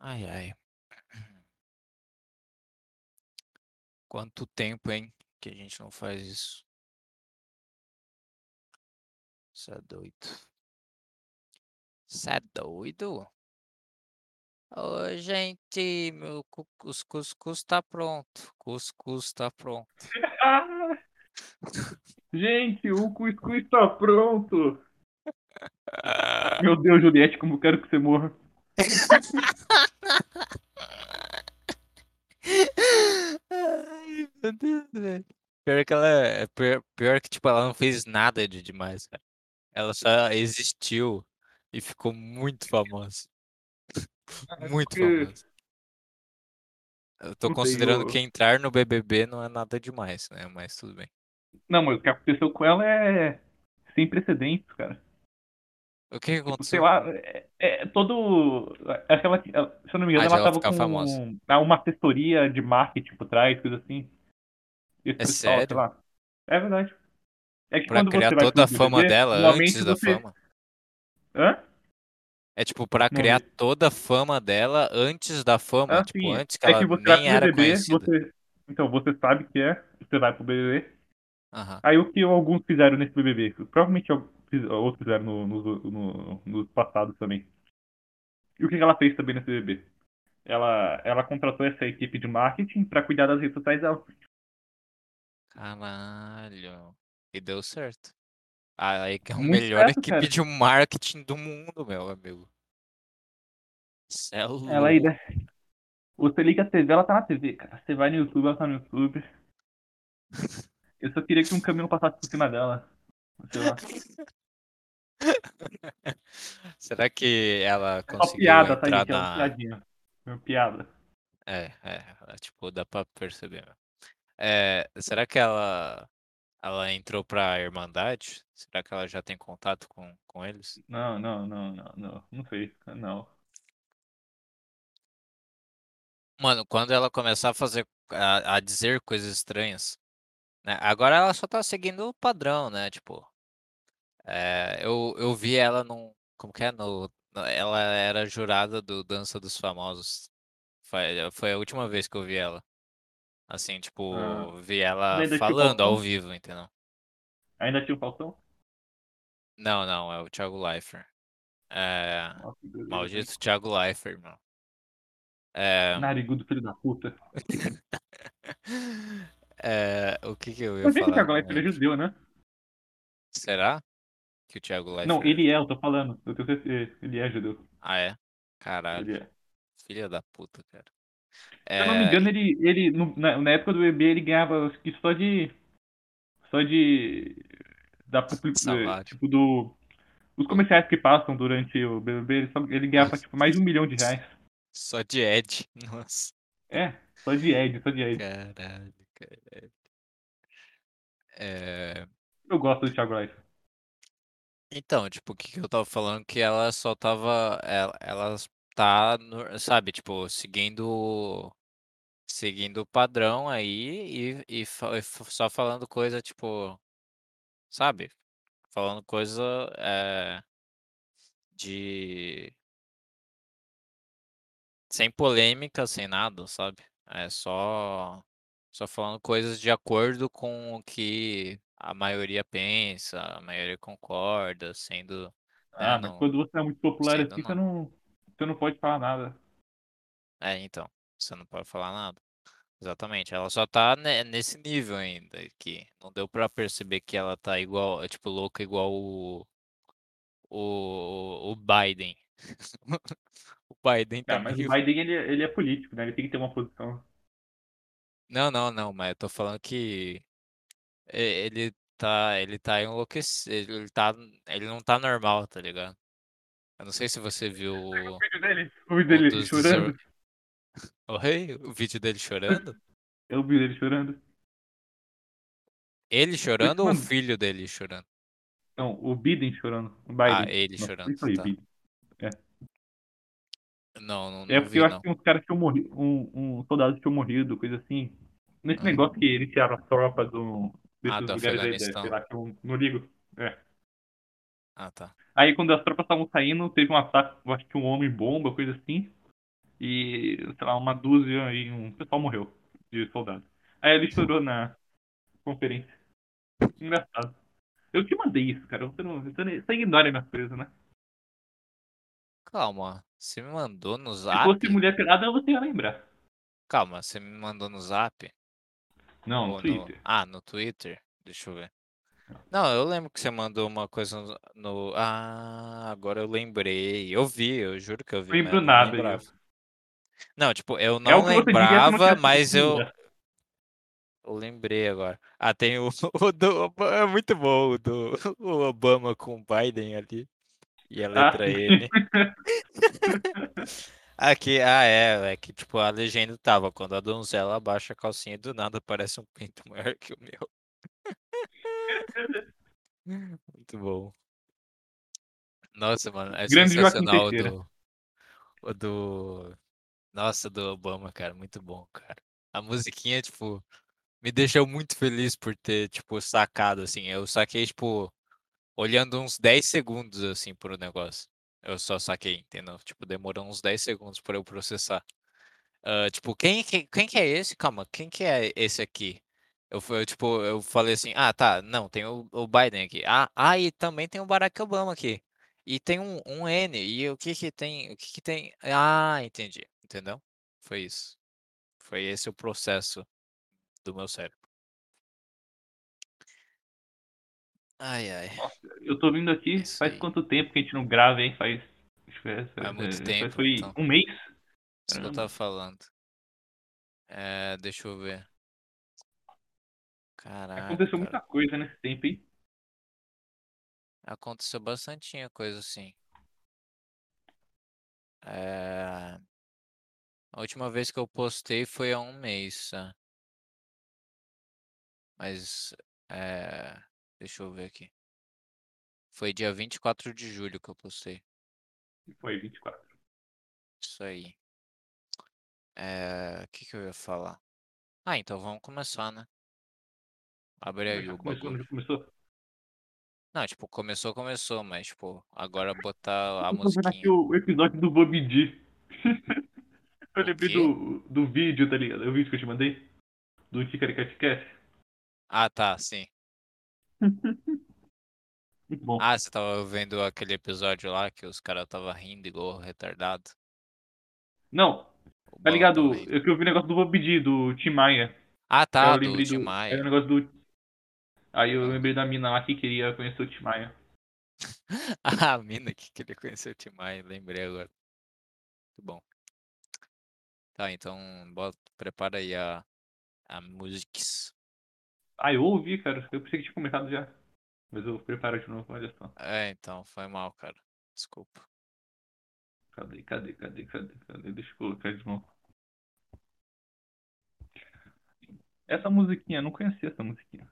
Ai, ai. Quanto tempo, hein, que a gente não faz isso? Você é doido. Você é doido? Ô, gente, meu cu- os cuscuz tá pronto. Cuscuz tá pronto. Gente, o cuscuz tá pronto! Meu Deus, Juliette, como quero que você morra. Ai, meu Deus, velho. Pior que ela é. Pior, pior que, tipo, ela não fez nada de demais, cara. Ela só existiu e ficou muito famosa. Muito porque- famosa. Eu tô Não sei, considerando eu- que entrar no BBB não é nada demais, né? Mas tudo bem. Não, mas o que aconteceu com ela é sem precedentes, cara. O que que Tipo, sei aconteceu? lá, é, é todo. Aquela, se eu não me engano, Ah, ela ela tava com famosa. uma assessoria de marketing por trás, coisa assim. Esse É pessoal, sei sério? lá. É verdade. É que Pra criar toda a fama BBB, dela antes da você... fama? Hã? É tipo, pra criar toda a fama dela antes da fama. Ah, tipo, sim. antes que É ela que você nem era BBB, conhecida. você... Então, você sabe que é, você vai pro BBB. Aham. Aí o que alguns fizeram nesse BBB? Provavelmente outros fizeram no, no, no, nos passados também. E o que ela fez também nesse BBB? Ela, ela contratou essa equipe de marketing pra cuidar das redes sociais dela. Caralho. E deu certo. Aí que é a melhor certo, equipe cara. de marketing do mundo, meu amigo. É Ela né? Você liga a TV, ela tá na TV, cara. Você vai no YouTube, ela tá no YouTube. Eu só queria que um caminhão passasse por cima dela. Sei lá. Será que ela É conseguiu piada, tá, entrar uma na. piadinha. É uma piada. É, é, tipo, dá pra perceber. É, será que ela, ela entrou pra Irmandade? Será que ela já tem contato com, com eles? Não, não, não, não, não. Não sei. Não. Mano, quando ela começar a fazer, a, a dizer coisas estranhas, né? Agora ela só tá seguindo o padrão, né? Tipo, é, eu, eu vi ela num, como que é? No, ela era jurada do Dança dos Famosos. Foi, foi a última vez que eu vi ela. Assim, tipo, Ah. vi ela falando ao vivo, entendeu? Ainda tinha o Faustão? Não, não, é o Thiago Leifert. É, Nossa, maldito Thiago Leifert, mano. É, Narigudo, filho da puta. é, o que que eu ia Eu sei que o falar? Thiago Leifert é judeu, né? Será que o Thiago Leifert... Não, ele é, eu tô falando. Eu tenho certeza. Ele é judeu. Ah, é? Caralho, Ele é. filha da puta, cara. Se eu não me É, engano, ele, ele no- na, na época do bebê, ele ganhava acho que só de. Só de. Da, publi- Salário. tipo, do. Os comerciais que passam durante o BBB, ele, só, ele ganhava tipo, mais de um milhão de reais. só de Ed. Nossa, É, só de Ed, só de Ed. caralho, caralho. É, Eu gosto do Thiago Leifert. Então, tipo, o que eu tava falando que ela só tava, ela, ela tá, sabe, tipo, seguindo, seguindo o padrão aí e, e, e só falando coisa, tipo, sabe, falando coisa é, de, sem polêmica, sem nada, sabe, é só, só falando coisas de acordo com o que a maioria pensa, a maioria concorda, sendo, né, Ah, mas não, quando você é muito popular assim, não. você não. Você não pode falar nada. É, então, você não pode falar nada. Exatamente, ela só tá ne- nesse nível ainda, que não deu pra perceber que ela tá igual, é, tipo, louca igual o, o, o Biden. O Biden tá Ah, mas o. Biden ele, ele é político, né? Ele tem que ter uma posição. Não, não, não, mas eu tô falando que e- ele tá, ele tá enlouquecido, ele tá, ele não tá normal, tá ligado? Eu não sei se você viu o, O vídeo dele, o vídeo um dele dos chorando. desor- Oi? O vídeo dele chorando? Eu vi ele chorando. Ele chorando ou o filho dele chorando? Não, o Biden chorando. O Biden. Ah, ele Nossa, chorando, eu falei tá. Biden. Não, não, É não porque vi eu acho não. que uns caras tinham morrido, um, um soldado tinham morrido, coisa assim. Nesse Ah. negócio que eles tiraram as tropas do, desses Ah, do lugares aí, Afeganistão. sei lá, que eu não ligo. É. Ah, tá. Aí quando as tropas estavam saindo, teve um ataque, eu acho que um homem bomba, coisa assim. E, sei lá, uma dúzia e um pessoal morreu de soldado. Aí ele chorou na conferência. Engraçado. Eu te mandei isso, cara. Você, não, você, você ignora minhas coisas, né? Calma, você me mandou no Se zap? fosse mulher pelada, você ia lembrar. Calma, você me mandou no zap? Não, no Twitter. Ah, no Twitter? Deixa eu ver. Não, eu lembro que você mandou uma coisa no. no- Ah, agora eu lembrei. Eu vi, eu juro que eu vi. Não lembro não nada. ó. Não, tipo, eu É não não lembrava, mas eu, eu lembrei agora. Ah, tem o, o do é muito bom o do o Obama com o Biden ali. E a Ah, letra sim. N. Aqui, ah, é, é que tipo, a legenda tava, quando a donzela abaixa a calcinha do nada aparece um pinto maior que o meu. Muito bom. Nossa, mano, é Grande sensacional o do, o do. Nossa, do Obama, cara, muito bom, cara. A musiquinha, tipo, me deixou muito feliz por ter, tipo, sacado, assim. Eu saquei, tipo, olhando uns 10 segundos, assim, pro negócio. Eu só saquei, entendeu? Tipo, demorou uns 10 segundos pra eu processar. Ah, tipo, quem, que- quem que é esse? Calma, quem que é esse aqui? Eu, eu, tipo, eu falei assim, ah, tá, não, tem o, o Biden aqui. Ah, ah, e também tem o Barack Obama aqui. E tem um, um N, e o que que tem, o que que tem? Ah, entendi, entendeu? Foi isso. Foi esse o processo do meu cérebro. Ai, ai, Nossa, eu tô vindo aqui, Isso faz aí. quanto tempo que a gente não grava, hein? Faz. que Faz, Faz muito faz- tempo, Foi então. um mês? isso que eu tava falando. É, deixa eu ver. Aconteceu Caraca, muita coisa nesse tempo, hein? aconteceu bastante coisa assim. É... A última vez que eu postei foi há um mês, tá? Mas, é... deixa eu ver aqui. Foi dia 24 de julho que eu postei. Foi 24. Isso aí. É... O que que eu ia falar? Ah, então vamos começar, né? Abre aí o começou, já começou? Não, tipo, começou, começou, mas, tipo, agora botar a vendo aqui o episódio do Bob D. Eu lembrei do, do vídeo, tá ligado? O vídeo que eu te mandei? Do Ticaricate Cast. Ah, tá, sim. Muito bom. Ah, você tava vendo aquele episódio lá que os caras tava rindo igual retardado? Não, O tá ligado? Eu que eu vi o negócio do D, do Tim Maia. Ah, tá, eu do lembrei Tim do. Maia. Era o negócio do. Aí eu Ah. lembrei da mina lá que queria conhecer o Tim Maia. Ah, a mina que queria conhecer o Tim Maia, lembrei agora. Muito bom. Tá, então bota, prepara aí a, a musics. Ah, eu ouvi, cara. Eu pensei que tinha começado já. Mas eu preparo de novo, olha só. É, então, foi mal, cara. Desculpa. Cadê, cadê, cadê, cadê, cadê? Deixa eu colocar de novo. Essa musiquinha, eu não conhecia essa musiquinha.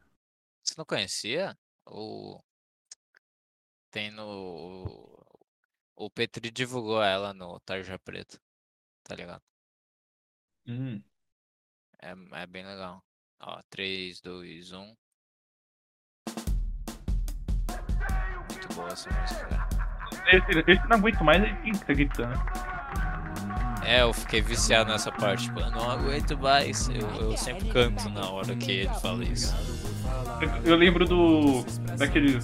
Você não conhecia? O... Tem no... O Petri divulgou ela no Tarja Preta, tá ligado? Hum. É, é bem legal. Ó, 3, 2, 1. Muito boa essa música. Esse, esse não aguento mais, ele tem que estar gritando. É, eu fiquei viciado nessa parte. Tipo, eu não aguento mais. Eu, eu sempre canto na hora que ele fala isso. Eu, eu lembro do. daquele.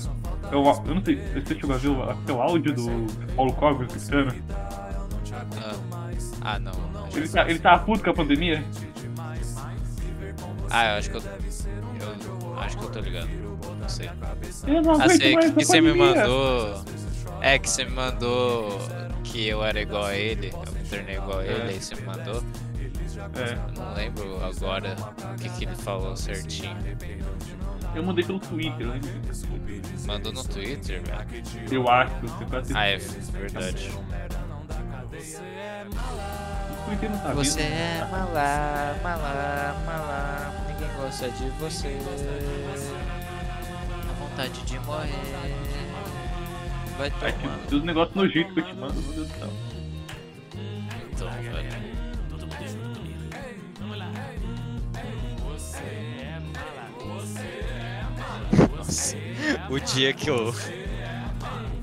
Eu, eu não sei se você chegou a ver o, o áudio do Paulo Cogos gritando. Ah, ah não. acho Ele, tá, ele tava puto com a pandemia. Ah, eu acho que eu. Eu acho que eu tô ligado. Não sei. Eu não Ah, sei que, que você me mandou. É, que você me mandou que eu era igual a ele. Eu me tornei igual a ele, É. aí você me mandou. É, não lembro agora o que, que ele falou certinho. eu mandei pelo Twitter, né? Mandou no Twitter, velho. Eu acho, você quase. Ah, é verdade. O Twitter não tá vendo. Você é malá, malá, malá. Ninguém gosta de você. A vontade de morrer. Vai tomar tipo, os negócios nojentos que eu te mando, meu Deus do céu. então, velho. Nossa, o dia que eu.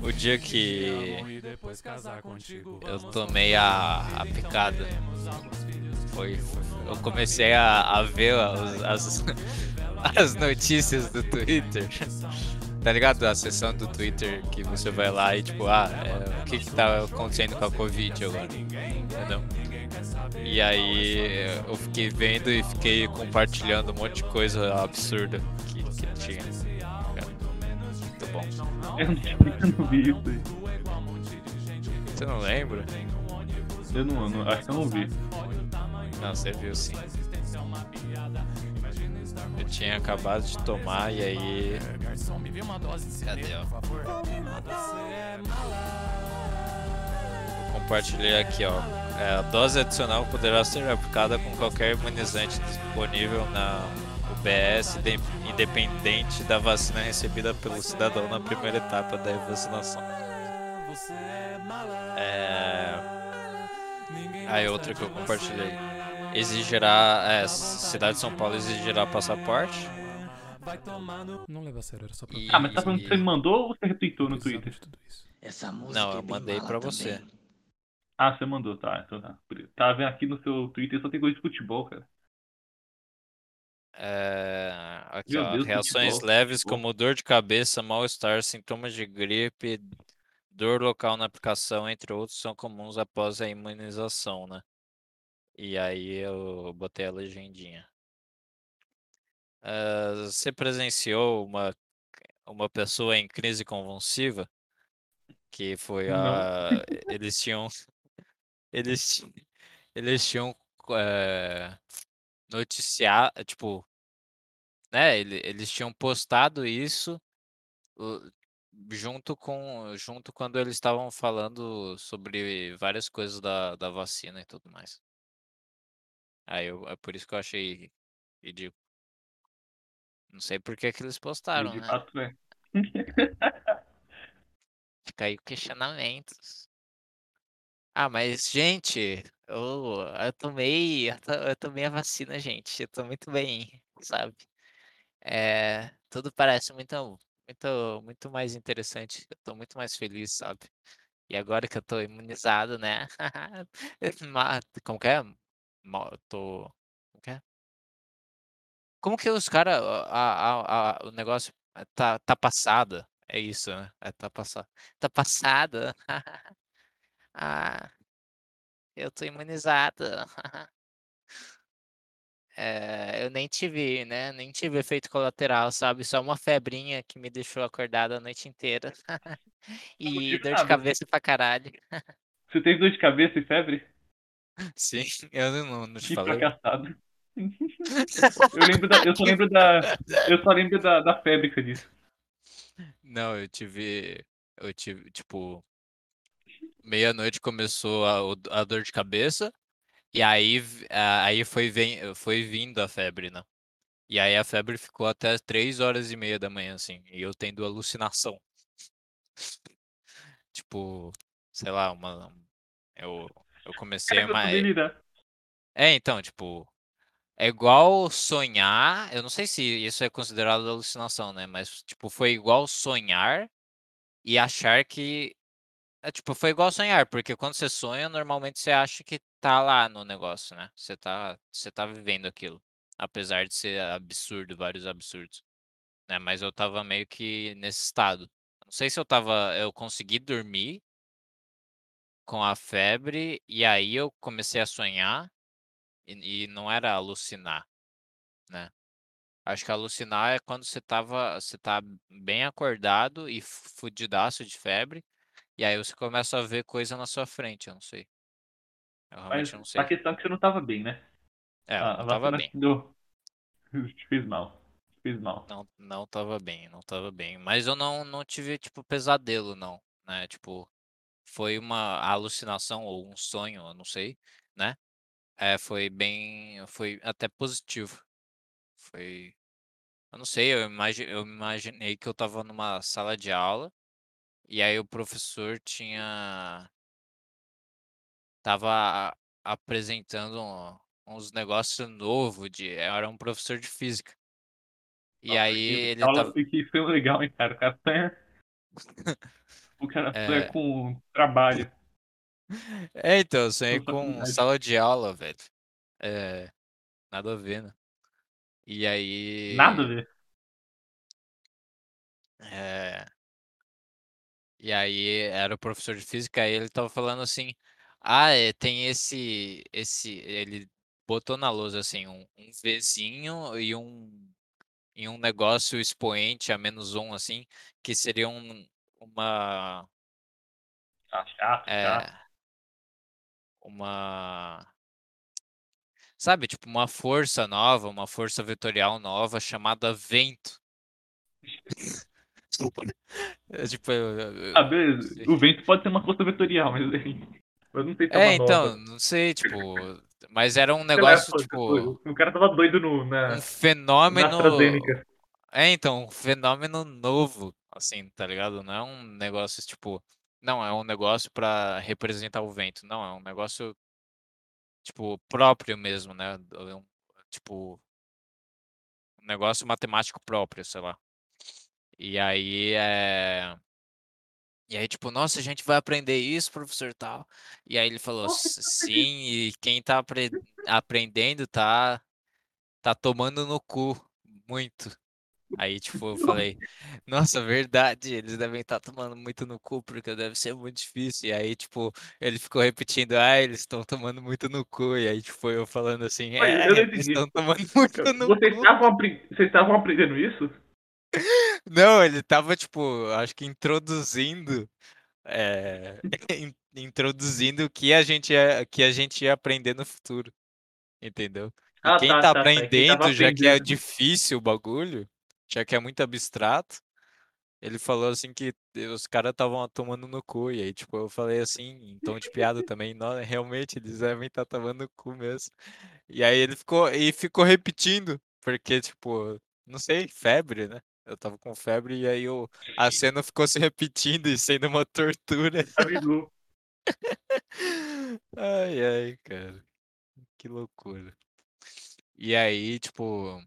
o dia que eu tomei a, a picada foi, eu comecei a, a ver as, as, as notícias do Twitter. Tá ligado? A sessão do Twitter que você vai lá e tipo, ah, é, o que que tá acontecendo com a Covid agora? Entendeu? E aí eu fiquei vendo e fiquei compartilhando um monte de coisa absurda que, que tinha. Muito bom. Eu não, eu vi isso aí. Você não lembra? Eu não, não- acho que eu não vi. Não, você viu sim. Eu tinha acabado de tomar e aí. Cadê, ó? Compartilhei aqui, ó. É, a dose adicional poderá ser aplicada com qualquer imunizante disponível na UBS, de- independente da vacina recebida pelo cidadão na primeira etapa da vacinação. É... Aí outra que eu compartilhei. Exigirá. É, cidade de São Paulo exigirá passaporte. Não leva a sério, era só pra E- Ah, mas tá falando que você me mandou ou você retweetou no Twitter? de tudo isso. Essa música Não, é eu bem mandei pra também. você. Ah, você mandou, tá. Então tá. Tava vendo aqui no seu Twitter só tem coisa de futebol, cara. É, aqui, ó, Deus, reações futebol, leves futebol. como dor de cabeça, mal-estar, sintomas de gripe, dor local na aplicação, entre outros, são comuns após a imunização, né? E aí eu botei a legendinha. Ah, você presenciou uma, uma pessoa em crise convulsiva? Que foi a. Eles tinham. Eles, eles tinham é, noticiado, tipo, né? ele- Eles tinham postado isso junto com junto quando eles estavam falando sobre várias coisas da, da vacina e tudo mais. Aí eu, é por isso que eu achei ridículo. Não sei por que que eles postaram, de né? fato é. Fica aí o questionamento. Ah, mas, gente, eu, eu tomei, eu, eu tomei a vacina, gente. Eu tô muito bem, sabe? É, tudo parece muito, muito, muito mais interessante. Eu tô muito mais feliz, sabe? E agora que eu tô imunizado, né? Como que é? Como que é? Como que os caras. O negócio é tá, tá passada. É isso, né? É, tá passada. Tá passada. Ah, eu tô imunizada. É, eu nem tive, né? Nem tive efeito colateral, sabe? Só uma febrinha que me deixou acordado a noite inteira. E dor de cabeça pra caralho. Você teve dor de cabeça e febre? Sim, eu não, não te Que falei. fracassado. Eu lembro da. Eu só lembro da. Eu só lembro da, da febre que você disse. Não, eu tive. Eu tive, tipo. Meia-noite começou a, a dor de cabeça. E aí, aí foi, vem, foi vindo a febre, né? E aí a febre ficou até 3 horas e meia da manhã, assim. E eu tendo alucinação. Tipo, sei lá, uma. Eu, eu comecei Cara, a. que eu ma- saber lidar. É, então, tipo. É igual sonhar. Eu não sei se isso é considerado alucinação, né? Mas, tipo, foi igual sonhar e achar que. É, tipo, foi igual sonhar, porque quando você sonha, normalmente você acha que tá lá no negócio, né? Você tá, você tá vivendo aquilo. Apesar de ser absurdo, vários absurdos. Né? Mas eu tava meio que nesse estado. Não sei se eu tava. Eu consegui dormir com a febre, e aí eu comecei a sonhar, e, e não era alucinar, né? Acho que alucinar é quando você tava, você tá bem acordado e fu- fudidaço de febre, e aí você começa a ver coisa na sua frente, eu não sei. Eu Mas realmente não a sei. questão é que você não tava bem, né? É, eu a não a tava bem. deu. Te fez mal. Te fez mal. Não, não tava bem, não tava bem. Mas eu não, não tive, tipo, pesadelo, não, né? Tipo, foi uma alucinação ou um sonho, eu não sei, né? É, foi bem, foi até positivo. Foi, eu não sei, eu, imagi eu imaginei que eu tava numa sala de aula e aí o professor tinha, tava apresentando uns negócios novos de, era um professor de física. E Nossa, aí ele aula- tava, Que foi legal, hein, cara? O cara tá. O cara É. sonha com trabalho. É, então, eu sonhei Com sala de aula, velho. É, nada a ver, né? E aí. Nada a ver. É, e aí era o professor de física e ele tava falando assim, ah, é, tem esse, esse, ele botou na lousa assim, um, um Vzinho e um, e um negócio expoente a menos um, assim, que seria um, uma, Ah, chato, é, chato. uma, sabe, tipo uma força nova, uma força vetorial nova chamada vento. É, tipo, eu- eu- Ah, beleza. O vento pode ser uma força vetorial, mas. Eu não sei se é, É, então, nova. não sei, tipo, mas era um lá, negócio, pô, tipo, O cara tava doido no, na, um na fenômeno. AstraZeneca. É, então, um fenômeno novo, assim, tá ligado? Não é um negócio, tipo, não, é um negócio pra representar o vento, não, é um negócio, tipo, próprio mesmo, né? É um- Tipo, um negócio matemático próprio, sei lá. E aí, é. E aí, tipo, nossa, a gente vai aprender isso, professor tal. E aí ele falou, Nossa, "S- sim, e quem tá apre- aprendendo tá, tá tomando no cu muito. Aí, tipo, eu falei, nossa, verdade, eles devem estar tomando muito no cu, porque deve ser muito difícil. E aí, tipo, ele ficou repetindo, ah, eles estão tomando muito no cu. E aí, tipo, eu falando assim, é, eles estão tomando muito no Vocês cu. estavam, Vocês estavam aprendendo isso? Não, ele tava, tipo, acho que introduzindo, é, in- introduzindo o que a gente ia, que a gente ia aprender no futuro, entendeu? Ah, quem tá, tá tá, tá. Quem tava aprendendo, já que é difícil o bagulho, já que é muito abstrato, ele falou assim que os caras estavam tomando no cu, e aí, tipo, eu falei assim, em tom de piada também, não, realmente, eles devem estar tomando no cu mesmo. E aí ele ficou, e ficou repetindo, porque, tipo, não sei, febre, né? Eu tava com febre e aí o, a cena ficou se repetindo e sendo uma tortura. Ai, ai, cara. Que loucura. E aí, tipo,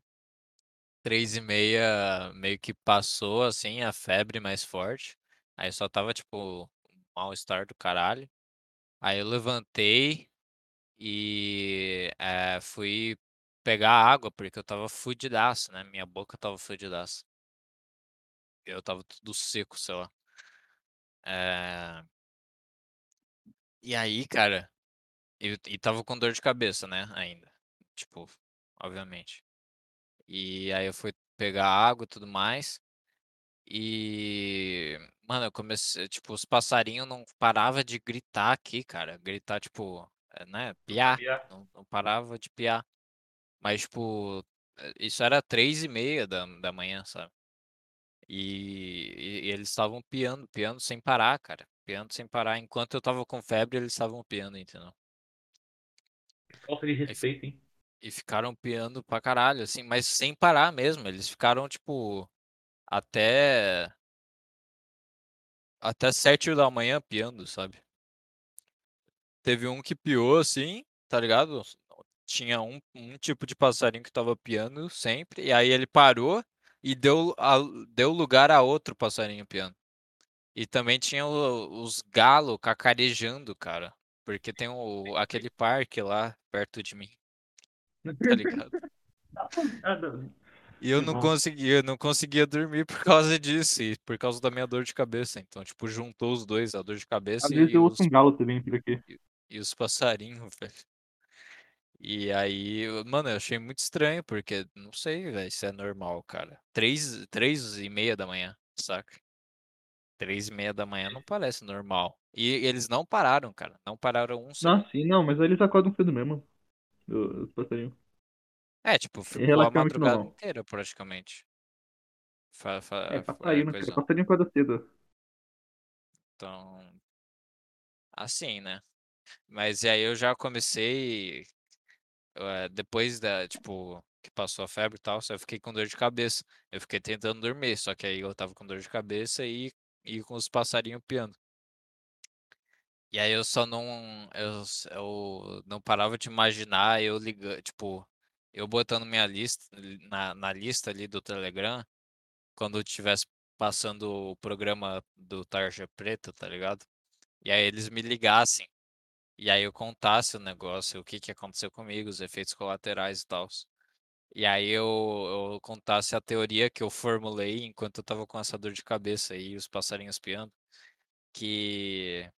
três e meia meio que passou, assim, a febre mais forte. Aí só tava, tipo, mal-estar do caralho. Aí eu levantei e eh, fui pegar água, porque eu tava fudidaço, né? Minha boca tava fudidaço. Eu tava tudo seco, sei lá. Eh, E aí, cara, eu, e tava com dor de cabeça, né? Ainda. Tipo, obviamente. E aí eu fui pegar água e tudo mais. E, mano, eu comecei, tipo, os passarinhos não parava de gritar aqui, cara. Gritar, tipo, é, né? Piar. Piar. Não, não parava de piar. Mas, tipo, eh, isso era três e meia da, da manhã, sabe? E, e- e eles estavam piando, piando sem parar, cara. Piando sem parar. Enquanto eu tava com febre, eles estavam piando, entendeu? Falta de respeito, hein? E ficaram piando pra caralho, assim, mas sem parar mesmo. Eles ficaram, tipo, até. Até sete da manhã piando, sabe? Teve um que piou, assim, tá ligado? Tinha um, um tipo de passarinho que tava piando sempre, e aí ele parou e deu, a- deu lugar a outro passarinho piando. E também tinha o- os galos cacarejando, cara. Porque tem o, aquele parque lá perto de mim, tá ligado? E eu não conseguia, não conseguia dormir por causa disso e por causa da minha dor de cabeça. Então, tipo, juntou os dois, a dor de cabeça Às vezes e eu os, ouço um galo também por aqui. e os passarinhos, velho. E aí, eu- mano, eu achei muito estranho, porque não sei, velho, se é normal, cara. Três, três e meia da manhã, saca? Três e meia da manhã não parece normal. E eles não pararam, cara. Não pararam um segundo. Não, sim, não, mas eles acordam cedo mesmo. Os passarinhos. É, tipo, É ficou a madrugada normal. inteira, praticamente. Fa- fa- É, fa- passarinho, né, coisa- cara? Passarinho acorda cedo. Então, assim, né? Mas e aí eu já comecei, eh, depois da, tipo, que passou a febre e tal, só eu fiquei com dor de cabeça. Eu fiquei tentando dormir, só que aí eu tava com dor de cabeça e, e com os passarinhos piando. E aí eu só não, eu, eu não parava de imaginar eu ligando, tipo, eu botando minha lista, na, na lista ali do Telegram, quando eu tivesse passando o programa do Tarja Preta, tá ligado? E aí eles me ligassem. E aí eu contasse o negócio, o que que aconteceu comigo, os efeitos colaterais e tal. E aí eu, eu contasse a teoria que eu formulei enquanto eu tava com essa dor de cabeça e os passarinhos piando, que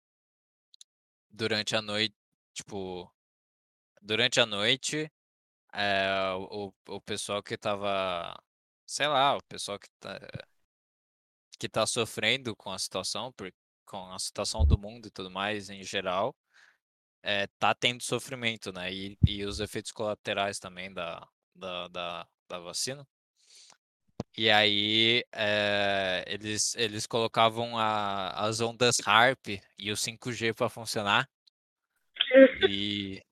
durante a noite, tipo, durante a noite, é, o, o pessoal que tava, sei lá, o pessoal que tá, que tá sofrendo com a situação, por, com a situação do mundo e tudo mais em geral, é, tá tendo sofrimento, né? E, e os efeitos colaterais também da, da, da, da vacina. E aí é, eles, eles colocavam a, as ondas HARP e o 5G para funcionar. E,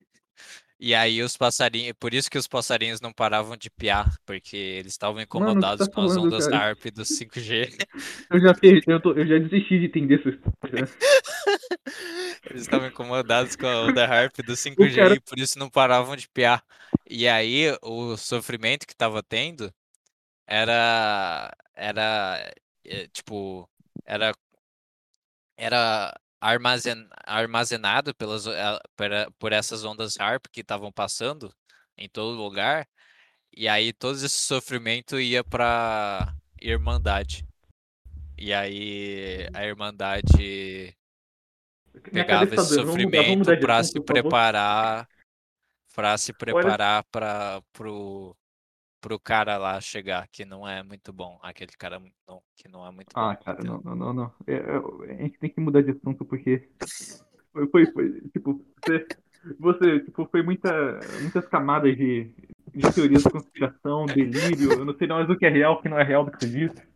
e aí os passarinhos, por isso que os passarinhos não paravam de piar, porque eles estavam incomodados tá com as falando, ondas cara? HARP do 5G. Eu já, fiz- eu, tô- eu já desisti de entender essa história. Eles estavam incomodados com a onda HARP do 5G cara- e por isso não paravam de piar. E aí o sofrimento que tava tendo era era eh, tipo era era armazen, armazenado pelas eh, por essas ondas HARP que estavam passando em todo lugar. E aí todo esse sofrimento ia para Irmandade. E aí a Irmandade pegava tá esse sofrimento para se favor. preparar para se preparar para pro pro cara lá chegar, que não é muito bom, aquele cara não, que não é muito bom. Ah, cara, não, não, não, não. É, é, a gente tem que mudar de assunto porque foi, foi, foi, tipo, você, você, tipo, foi muita, muitas camadas de, de teorias da conspiração, delírio, eu não sei mais o que é real, o que não é real do que você disse.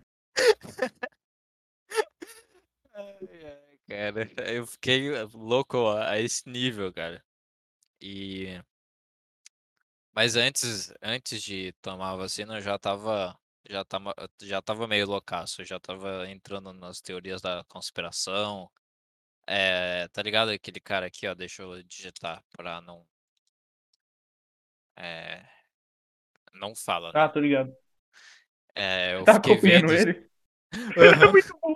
Cara, eu fiquei louco a esse nível, cara. E mas antes, antes de tomar a vacina, eu já tava já tava, já tava meio loucaço, eu já tava entrando nas teorias da conspiração. É, tá ligado aquele cara aqui, ó, deixa eu digitar pra não é, não fala, né? Ah, tô ligado. É, eu Tá acompanhando vendo ele? Aham. muito bom.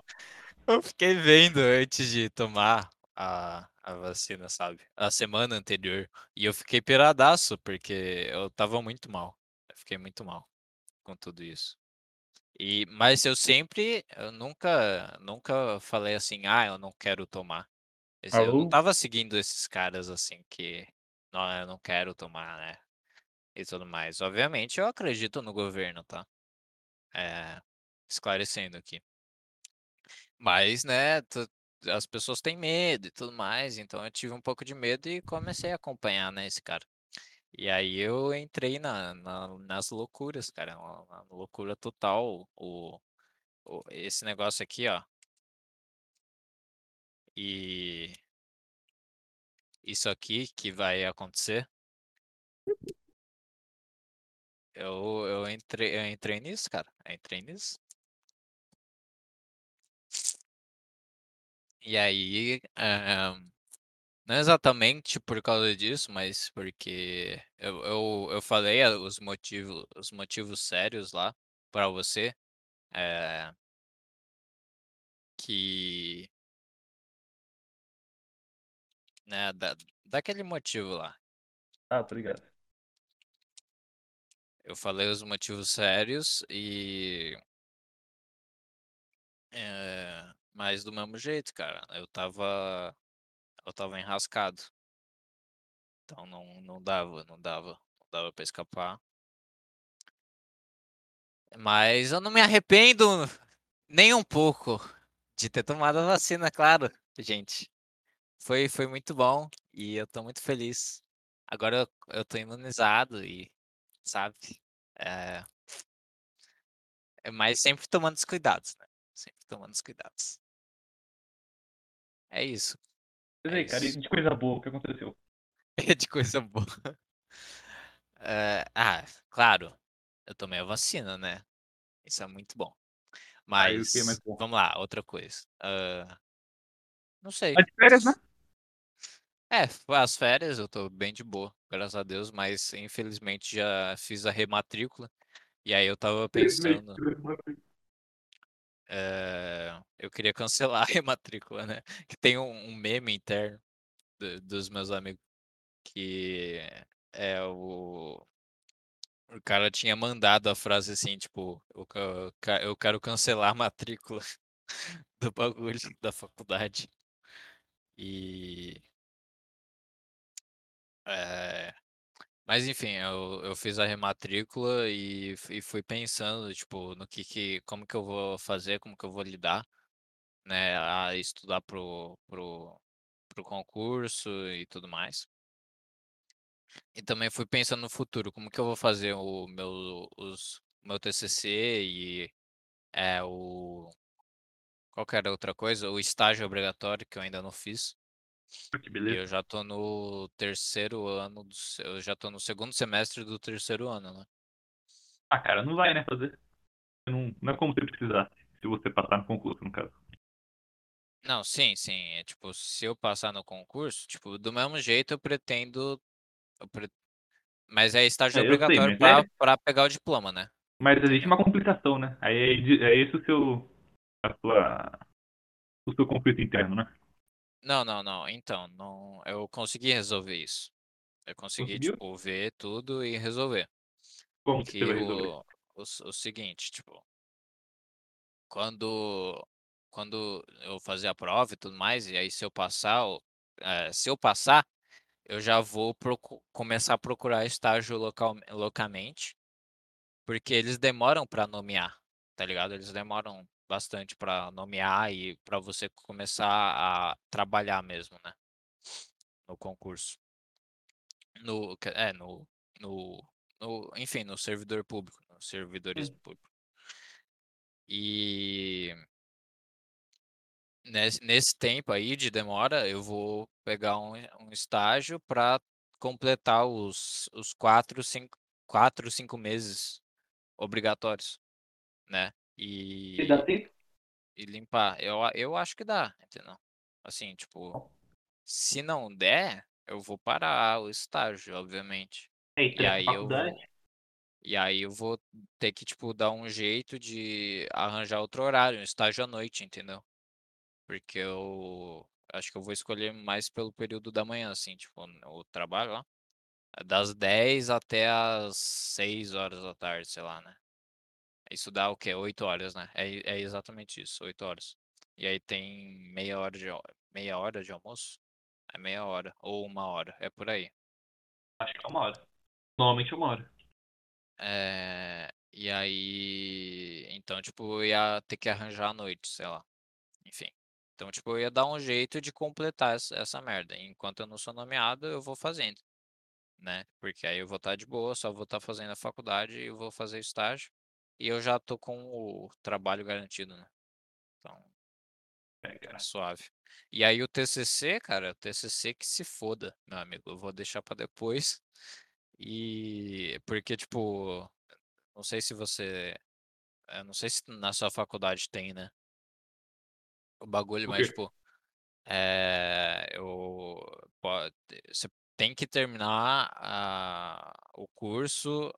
Eu fiquei vendo antes de tomar a, a vacina, sabe? A semana anterior. E eu fiquei piradaço, porque eu tava muito mal. Eu fiquei muito mal com tudo isso. E, mas eu sempre, eu nunca, nunca falei assim, ah, eu não quero tomar. Eu não tava seguindo esses caras assim que, não, eu não quero tomar, né? E tudo mais. Obviamente eu acredito no governo, tá? É, esclarecendo aqui. Mas, né, tu- as pessoas têm medo e tudo mais, então eu tive um pouco de medo e comecei a acompanhar, né, esse cara. E aí eu entrei na, na- nas loucuras, cara, uma, uma loucura total. O, o- esse negócio aqui, ó. E isso aqui que vai acontecer. Eu, eu entrei, eu entrei nisso, cara. Eu entrei nisso. E aí, eh, não exatamente por causa disso, mas porque eu, eu, eu falei a- os motivos, os motivos sérios lá para você, eh, que, né, da, daquele motivo lá. Ah, tô ligado. Eu falei os motivos sérios e. eh, mas do mesmo jeito, cara. Eu tava. Eu tava enrascado. Então não, não dava, não dava. Não dava pra escapar. Mas eu não me arrependo nem um pouco de ter tomado a vacina, claro, gente. Foi, foi muito bom e eu tô muito feliz. Agora eu, eu tô imunizado e, sabe? É, é, mas sempre tomando os cuidados, né? Sempre tomando os cuidados. É isso. Mas É aí, isso. de coisa boa, o que aconteceu? É de coisa boa. É, ah, claro. Eu tomei a vacina, né? Isso é muito bom. Ah, é Mas, mais bom? vamos lá, outra coisa. Ah, não sei. De férias, né? É, as férias, eu tô bem de boa, graças a Deus, mas infelizmente já fiz a rematrícula. E aí eu tava pensando, eh, eu queria cancelar a rematrícula, né, que tem um um meme interno do dos meus amigos que é o o cara tinha mandado a frase assim, tipo: "Eu eu quero cancelar a matrícula do bagulho da faculdade". E eh, mas enfim, eu eu fiz a rematrícula e e fui pensando, tipo, no que que como que eu vou fazer, como que eu vou lidar, né, a estudar para o para o para o concurso e tudo mais. E também fui pensando no futuro, como que eu vou fazer o meu os meu TCC e, eh, o qual que era a outra coisa? O estágio obrigatório que eu ainda não fiz. Ah, que E beleza. eu já tô no terceiro ano do eu já tô no segundo semestre do terceiro ano, né. Ah, cara, não vai, né, fazer. Não não é como se precisasse, se você passar no concurso, no caso. Não, sim, sim, é tipo, se eu passar no concurso, tipo, do mesmo jeito eu pretendo eu pre mas é estágio É, obrigatório mas pra é pra pegar o diploma, né, mas existe uma complicação, né, aí é é esse o seu a sua o seu conflito interno, né. Não, não, não, então, não eu consegui resolver isso. Eu consegui, Conseguiu? tipo, ver tudo e resolver. Como que você vai resolver? o o o seguinte, tipo quando quando eu fazer a prova e tudo mais, e aí se eu passar o eh, se eu passar, eu já vou procu começar a procurar estágio local loucamente, porque eles demoram pra nomear, tá ligado, eles demoram bastante pra nomear e pra você começar a trabalhar mesmo, né, no concurso. No é, no no no enfim, no servidor público, no servidorismo Hum. público. E nesse nesse tempo aí de demora, eu vou pegar um um estágio pra completar os os 4, 5 4, 5 meses obrigatórios, né, E dá e tempo? e limpar. Eu eu acho que dá, entendeu. Assim, tipo, se não der, eu vou parar o estágio, obviamente. É, e aí eu vou e aí eu vou ter que, tipo, dar um jeito de arranjar outro horário, um estágio à noite, entendeu. Porque eu acho que eu vou escolher mais pelo período da manhã, assim, tipo, o trabalho lá, é das 10 até às 18h, sei lá, né. Isso dá o quê? 8 horas, né. É é exatamente isso, 8 horas. E aí tem meia hora de meia hora de almoço? É meia hora ou 1 hora, é por aí. Acho que é 1 hora. Normalmente é 1 hora. Eh, e aí então, tipo, eu ia ter que arranjar à noite, sei lá, enfim. Então, tipo, eu ia dar um jeito de completar essa essa merda, enquanto eu não sou nomeado, eu vou fazendo, né, porque aí eu vou estar de boa, só vou estar fazendo a faculdade e vou fazer estágio, e eu já tô com o trabalho garantido, né. Então É, cara. suave. E aí o TCC, cara, o TCC que se foda, meu amigo, eu vou deixar pra depois, e porque, tipo, não sei se você eh, não sei se na sua faculdade tem, né o bagulho, O mas, tipo, eh, eu pode você tem que terminar a o curso,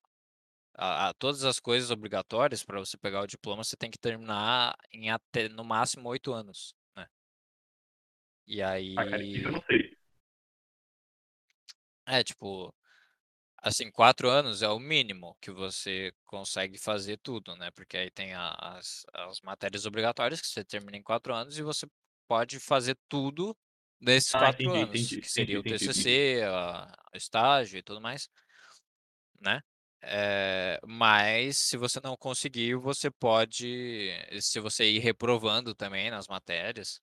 a a todas as coisas obrigatórias pra você pegar o diploma, você tem que terminar em até no máximo 8 anos, né. E Ah, cara, isso eu aí não sei. É, tipo, assim, 4 anos é o mínimo que você consegue fazer tudo, né, porque aí tem as as matérias obrigatórias que você termina em 4 anos e você pode fazer tudo nesses Ah, 4 entendi, anos, entendi, que seria o entendi, entendi. TCC, a o estágio e tudo mais. Né. Eh, mas se você não conseguir, você pode se você ir reprovando também nas matérias,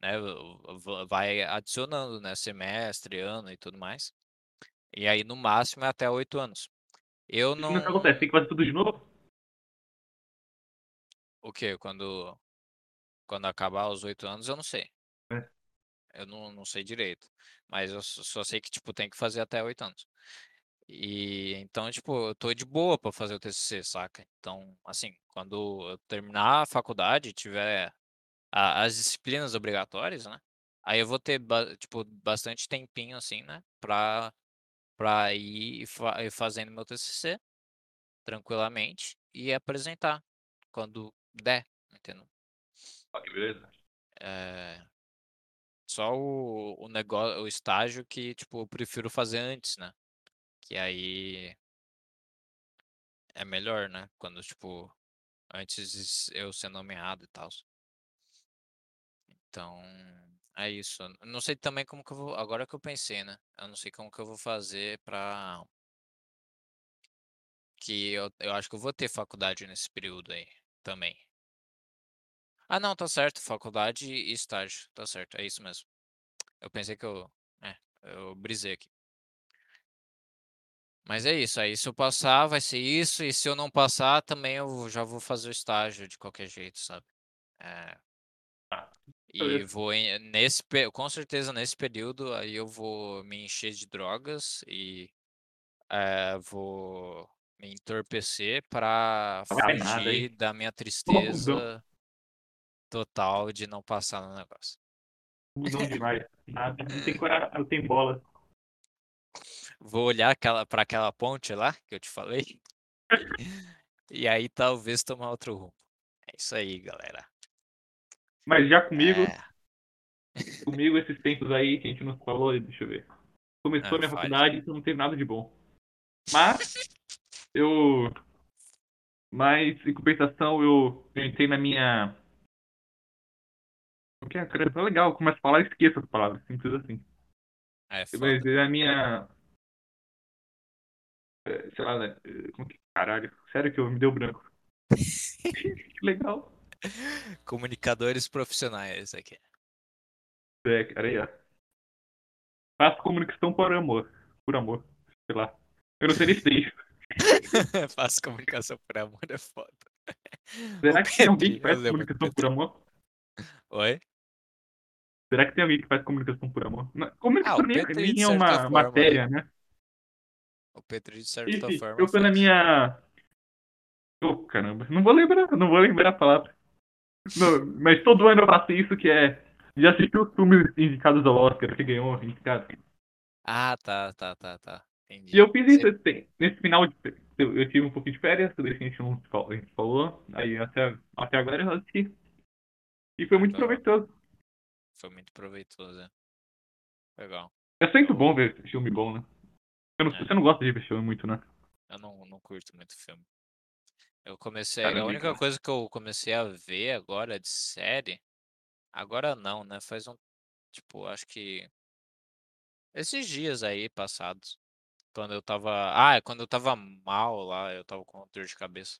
né, va vai adicionando, né, semestre, ano e tudo mais. E aí no máximo é até 8 anos. Eu é que acontece? não Tem que fazer tudo de novo? O quê? Quando quando acabar os 8 anos, eu não sei. É. Eu não não sei direito, mas eu só sei que, tipo, tem que fazer até 8 anos. E então, tipo, eu tô de boa pra fazer o TCC, saca. Então, assim, quando eu terminar a faculdade tiver a as disciplinas obrigatórias, né, aí eu vou ter tipo, bastante tempinho, assim, né, pra pra ir fa fazendo meu TCC tranquilamente e apresentar quando der, entendeu. Ó, que beleza. É, só o, o negócio, o estágio que, tipo, eu prefiro fazer antes, né? Que aí é melhor, né? Quando, tipo, antes eu ser nomeado e tal. Então, é isso. Não sei também como que eu vou. Agora que eu pensei, né? Eu não sei como que eu vou fazer pra. Que eu, eu acho que eu vou ter faculdade nesse período aí também. Ah, não, tá certo. Faculdade e estágio. Tá certo. É isso mesmo. Eu pensei que eu. É, eu brisei aqui. Mas é isso. Aí se eu passar, vai ser isso. E se eu não passar, também eu já vou fazer o estágio de qualquer jeito, sabe? É. Tá. E vou nesse com certeza nesse período aí eu vou me encher de drogas e eh, vou me entorpecer para nada, fugir hein? da minha tristeza total de não passar no negócio. Demais. Nada. Não tem não tem bola. Vou olhar para aquela ponte lá que eu te falei e aí talvez tomar outro rumo. É isso aí, galera. Mas já comigo, É, comigo esses tempos aí que a gente não falou, deixa eu ver. Começou Ah, a minha fale. faculdade, então não teve nada de bom. Mas eu. Mas em compensação eu, eu entrei na minha. O que é, cara? É legal, eu começo a falar e esqueço as palavras, simples assim. É Eu foda. entrei na minha. eh, Sei lá, né? eh, Como que. Caralho, sério que eu me deu branco. Que legal. Comunicadores profissionais aqui. É, cara, aí, ó. Faço comunicação por amor. Por amor. Sei lá. Eu não sei nem se tem. Faço comunicação por amor é foda. Será O que tem alguém que faz comunicação por amor? Oi? Será que tem alguém que faz comunicação por amor? Ah, comunicação o nem, nem é certa uma forma, matéria, né? O Petri, de certa Enfim, forma, eu faz. minha. Ô, caramba, não vou lembrar, não vou lembrar a palavra. Não, mas todo ano eu faço isso que é. Já assistiu os filmes indicados ao Oscar que ganhou indicado? Ah, tá, tá, tá, tá. Entendi. E eu fiz isso Você- esse- nesse final de. Eu, tive um pouquinho de férias, isso a gente não falou. Aí até, até agora eu assisti. E foi muito Legal. proveitoso. Foi muito proveitoso, é. Legal. É sempre bom ver filme bom, né? Eu não- É. Você não gosta de ver filme muito, né? Eu não, não curto muito filme. Eu comecei. Cara, a única ligo. coisa que eu comecei a ver agora de série. Agora não, né? Faz um. Tipo, acho que. Esses dias aí passados. Quando eu tava. Ah, é quando eu tava mal lá, eu tava com dor de cabeça.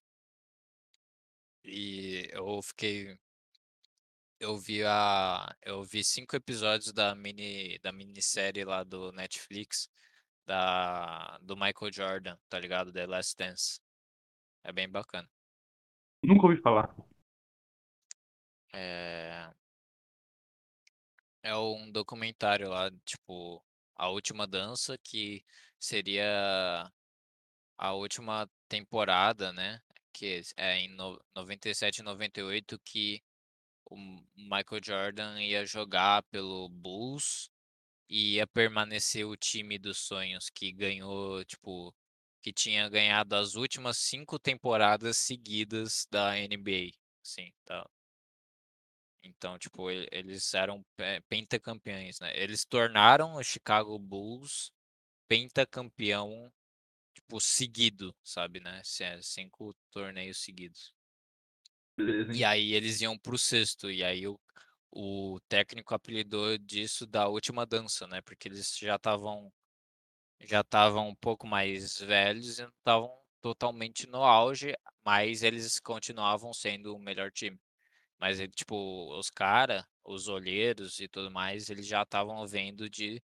E eu fiquei. Eu vi a. Eu vi cinco episódios da mini. Da minissérie lá do Netflix. Da. Do Michael Jordan, tá ligado? The Last Dance. É bem bacana. Nunca ouvi falar. É. É um documentário lá, tipo, A Última Dança, que seria a última temporada, né? Que é em no- 97 e 98 que o Michael Jordan ia jogar pelo Bulls e ia permanecer o time dos sonhos que ganhou, tipo, que tinha ganhado as últimas cinco temporadas seguidas da NBA, assim, tá? Então, tipo, eles eram pe- pentacampeões, né? Eles tornaram o Chicago Bulls pentacampeão, tipo, seguido, sabe, né? Cinco torneios seguidos. Beleza, E aí eles iam pro sexto, e aí o, o técnico apelidou disso da última dança, né? Porque eles já estavam já estavam um pouco mais velhos e não estavam totalmente no auge, mas eles continuavam sendo o melhor time. Mas ele, tipo, os cara, os olheiros e tudo mais, eles já estavam vendo de,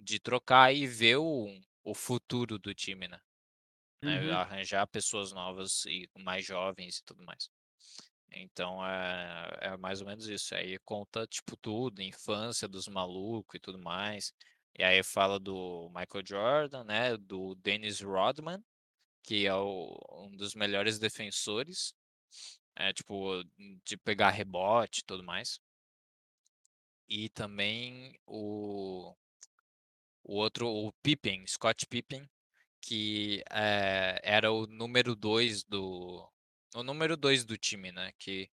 de trocar e ver o, o futuro do time, né? né, Uhum. Arranjar pessoas novas e mais jovens e tudo mais. Então é, é mais ou menos isso. Aí conta, tipo, tudo, infância dos malucos e tudo mais. E aí fala do Michael Jordan, né? Do Dennis Rodman, que é o- um dos melhores defensores. É, tipo, de pegar rebote e tudo mais. E também o, o outro, o Pippen, Scott Pippen, que eh, era o número 2 do. O número 2 do time, né? Que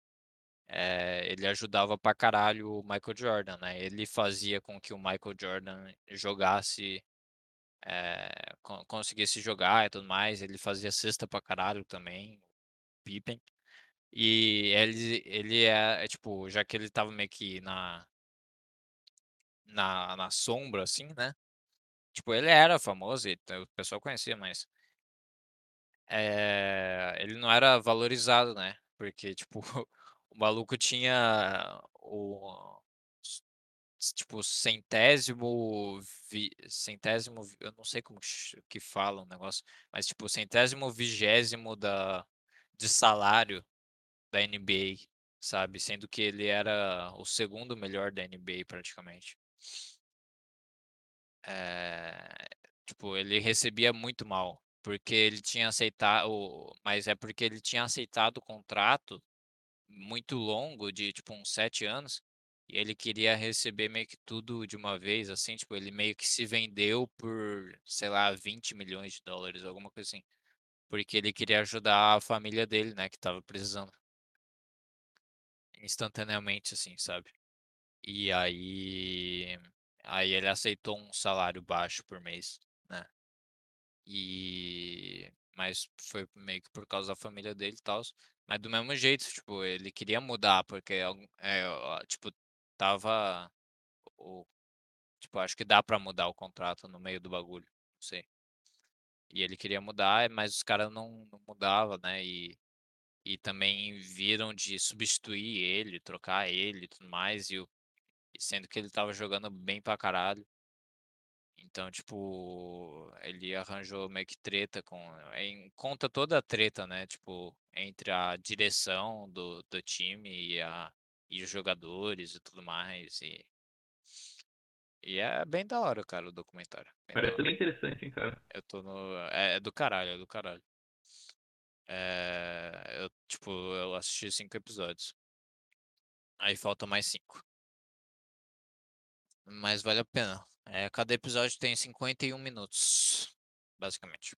eh, ele ajudava pra caralho o Michael Jordan, né? Ele fazia com que o Michael Jordan jogasse, con conseguisse jogar e tudo mais, ele fazia cesta pra caralho também, Pippen. E ele ele é é tipo, já que ele estava meio que na na na sombra, assim, né, tipo, ele era famoso e o pessoal conhecia, mas eh, ele não era valorizado, né, porque, tipo, o maluco tinha o tipo, centésimo vi centésimo eu não sei como que fala o negócio, mas, tipo, centésimo vigésimo da de salário da NBA, sabe, sendo que ele era o 2º melhor da NBA praticamente. Eh, tipo, ele recebia muito mal, porque ele tinha aceita o mas é porque ele tinha aceitado o contrato muito longo de, tipo, uns 7 anos, e ele queria receber meio que tudo de uma vez, assim, tipo, ele meio que se vendeu por, sei lá, $20.000.000, alguma coisa assim, porque ele queria ajudar a família dele, né, que estava precisando. Instantaneamente, assim, sabe. E aí aí ele aceitou um salário baixo por mês, né. E mas foi meio que por causa da família dele e tals, mas do mesmo jeito, tipo, ele queria mudar, porque eh, tipo, estava o tipo, acho que dá pra mudar o contrato no meio do bagulho, não sei. E ele queria mudar, mas os cara não não mudava, né, e e também viram de substituir ele, trocar ele e tudo mais, e o sendo que ele estava jogando bem pra caralho. Então, tipo, ele arranjou meio que treta com em conta toda a treta, né, tipo, entre a direção do do time e a e os jogadores e tudo mais, e e é bem da hora, cara, o documentário, bem Parece bem interessante, hein, cara. Eu tô no é é do caralho, é do caralho. Eh, eu, tipo, eu assisti 5 episódios. Aí falta mais 5. Mas vale a pena. Eh, cada episódio tem 51 minutos, basicamente.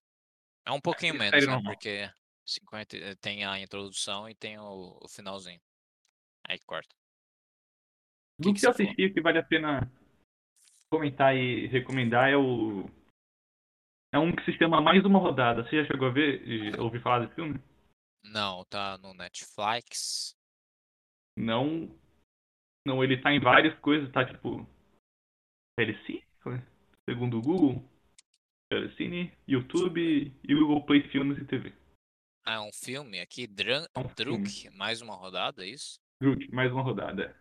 É um pouquinho Aquele menos, né, porque 50 e tem a introdução e tem o o finalzinho. Aí corta. Do que que eu você falou? assisti que vale a pena comentar e recomendar é o é um que se chama Mais Uma Rodada. Você já chegou a ver e ouvir falar desse filme? Não, tá no Netflix? Não. Não, ele tá em várias coisas, tá tipo Telecine, segundo o Google, Telecine, YouTube e Google Play Filmes e TV. Ah, é um filme aqui, Dran É um filme. Druk, mais uma rodada, é isso? Druk, Mais Uma Rodada.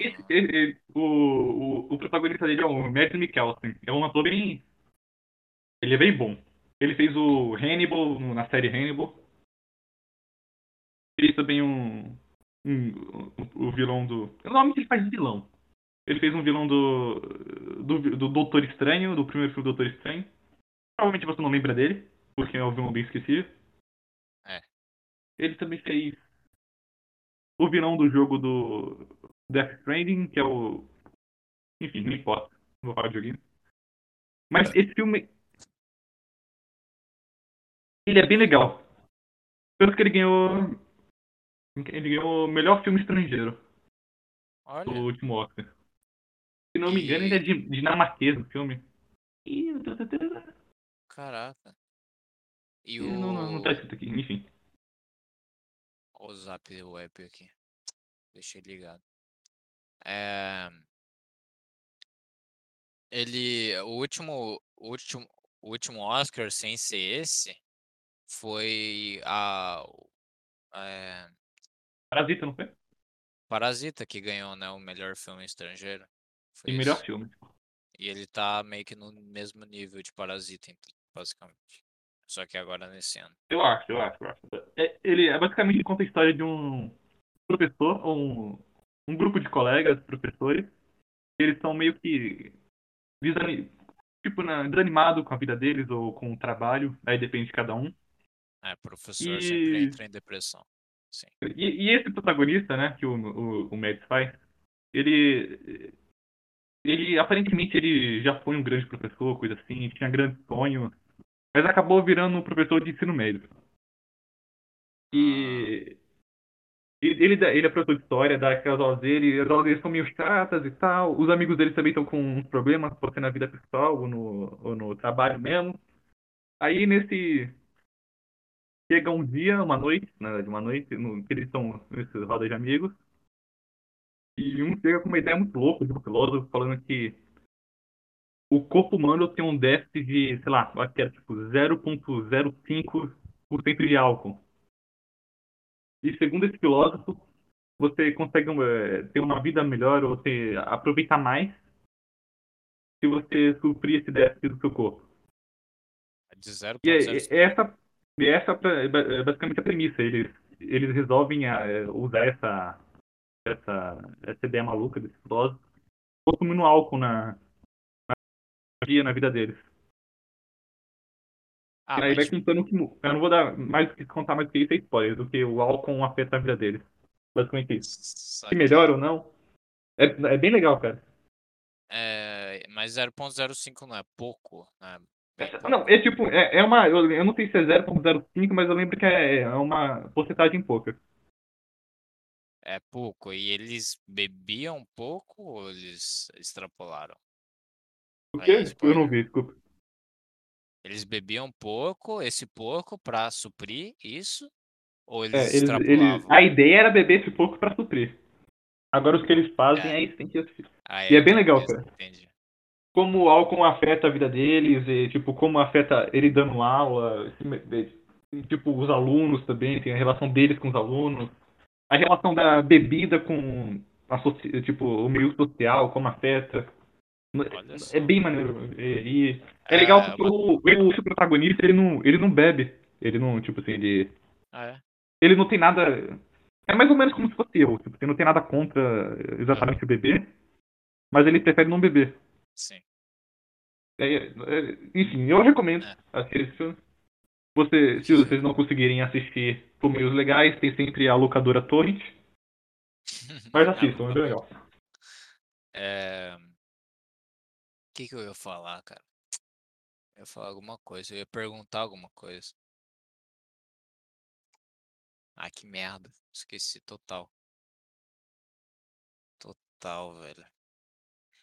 Esse, Ah, ele- ele- o, o, o protagonista dele é o Mads Mikkelsen. É um ator bem. Ele é bem bom. Ele fez o Hannibal na série Hannibal. Fez também um. um o, o vilão do. Normalmente ele faz vilão. Ele fez um vilão do. do, do Doutor Estranho, do primeiro filme do Doutor Estranho. Provavelmente você não lembra dele, porque é um vilão bem esquecido. É. Ele também fez o vilão do jogo do Death Stranding, que é o. Enfim, não importa. Não vou falar de joguinho. Mas esse filme. Ele é bem legal. Tanto que ele ganhou. Ele ganhou o melhor filme estrangeiro do olha, último Oscar. Se não me engano, ele é de dinamarquês no filme. Caraca. E não, não, não tá o escrito aqui, enfim. o Zap Web aqui, deixei ligado. Eh ele o último o último o último Oscar sem ser esse, foi a o eh Parasita, não foi? Parasita que ganhou, né, o melhor filme estrangeiro, foi E melhor esse. filme. E ele tá meio que no mesmo nível de Parasita, então, basicamente. Só que agora nesse ano. Eu acho, eu acho, eu acho. É, ele é basicamente conta a história de um professor, ou um, um grupo de colegas, professores. Eles são meio que desani- tipo, né, desanimados com a vida deles ou com o trabalho. Aí depende de cada um. É, professor sempre E, entra em depressão. Sim. e, e esse protagonista, né, que o, o, o Mads faz, ele. Ele aparentemente ele já foi um grande professor, coisa assim, tinha grandes sonhos, mas acabou virando um professor de ensino médio. E Ele, ele, é professor de história, dá aquelas aulas dele, as aulas dele são meio chatas e tal. Os amigos dele também estão com uns problemas, pode ser na vida pessoal ou no, ou no trabalho mesmo. Aí nesse. Chega um dia, uma noite, na verdade, uma noite, no, que eles estão nessas rodas de amigos. E um chega com uma ideia muito louca de um filósofo falando que o corpo humano tem um déficit de, sei lá, acho que era tipo 0,05% de álcool. E segundo esse filósofo, você consegue eh, ter uma vida melhor, ou você aproveitar mais se você suprir esse déficit do seu corpo. De E é, 0.05. é essa, é essa é é basicamente a premissa. Eles, eles resolvem eh, usar essa, essa, essa ideia maluca desse filósofo, consumindo álcool na, na, vida- na vida deles. Ah, aí vai contando que. Eu não vou dar mais contar mais do que isso é spoiler, do que o álcool afeta a vida deles. Basicamente isso. Se melhora ou não. É, é bem legal, cara. É, mas 0.05 não é pouco, né? Pouco. Não, é tipo, é, é uma. Eu, eu não sei se é 0.05, mas eu lembro que é, é uma porcentagem pouca. É pouco. E eles bebiam pouco ou eles extrapolaram? O quê? Eu não vi, desculpa. Eles bebiam pouco, esse pouco pra suprir isso? Ou eles É, eles, eles, extrapolavam? a ideia era beber esse pouco pra suprir. Agora os que eles fazem, É. aí você tem que assistir. Ah, E é bem outra legal, cara. Entendi. Como o álcool afeta a vida deles, e tipo, como afeta ele dando aula, e, tipo, os alunos também, tem a relação deles com os alunos, a relação da bebida com a tipo, o meio social, como afeta. É bem maneiro. E, e é legal porque uma- o, o, protagonista, ele não, ele não bebe. Ele não, tipo assim, ele, Ah, é? ele não tem nada. É mais ou menos como se fosse eu. Tipo, ele não tem nada contra exatamente o bebê, mas ele prefere não beber. Sim. É, é, enfim, eu recomendo É. assistir esse filme. Você, se vocês não conseguirem assistir por meios legais, tem sempre a locadora Torrent. Mas Ah, assistam, é bem legal. É... O que, que eu ia falar, cara? Eu ia falar alguma coisa, eu ia perguntar alguma coisa. Ah, que merda. Esqueci total. Total, velho.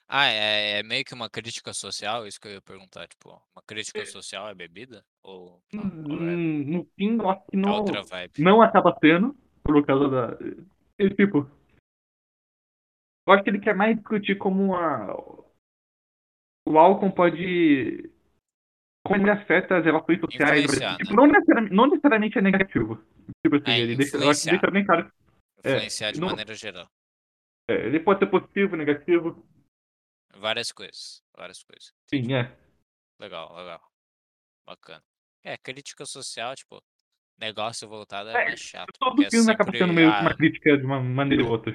Ah, é, é meio que uma crítica social, isso que eu ia perguntar, tipo, uma crítica social é bebida? Ou, não, ou é, Hum, No fim, eu acho que é não, outra vibe? não acaba sendo, por causa da. e, tipo. Eu acho que ele quer mais discutir como uma. O álcool pode. Como ele afeta as relações sociais. Tipo, né? não necessariamente, não necessariamente é negativo. Tipo assim, É, ele deixa, eu acho que deixa bem claro. É, Influenciar de não- maneira geral. É, ele pode ser positivo, negativo. Várias coisas, várias coisas. Sim, é. Legal, legal. Bacana. É, crítica social, tipo, negócio voltado é, É, chato. Todo é filme acaba sempre sendo meio que uma crítica de uma maneira ou outra.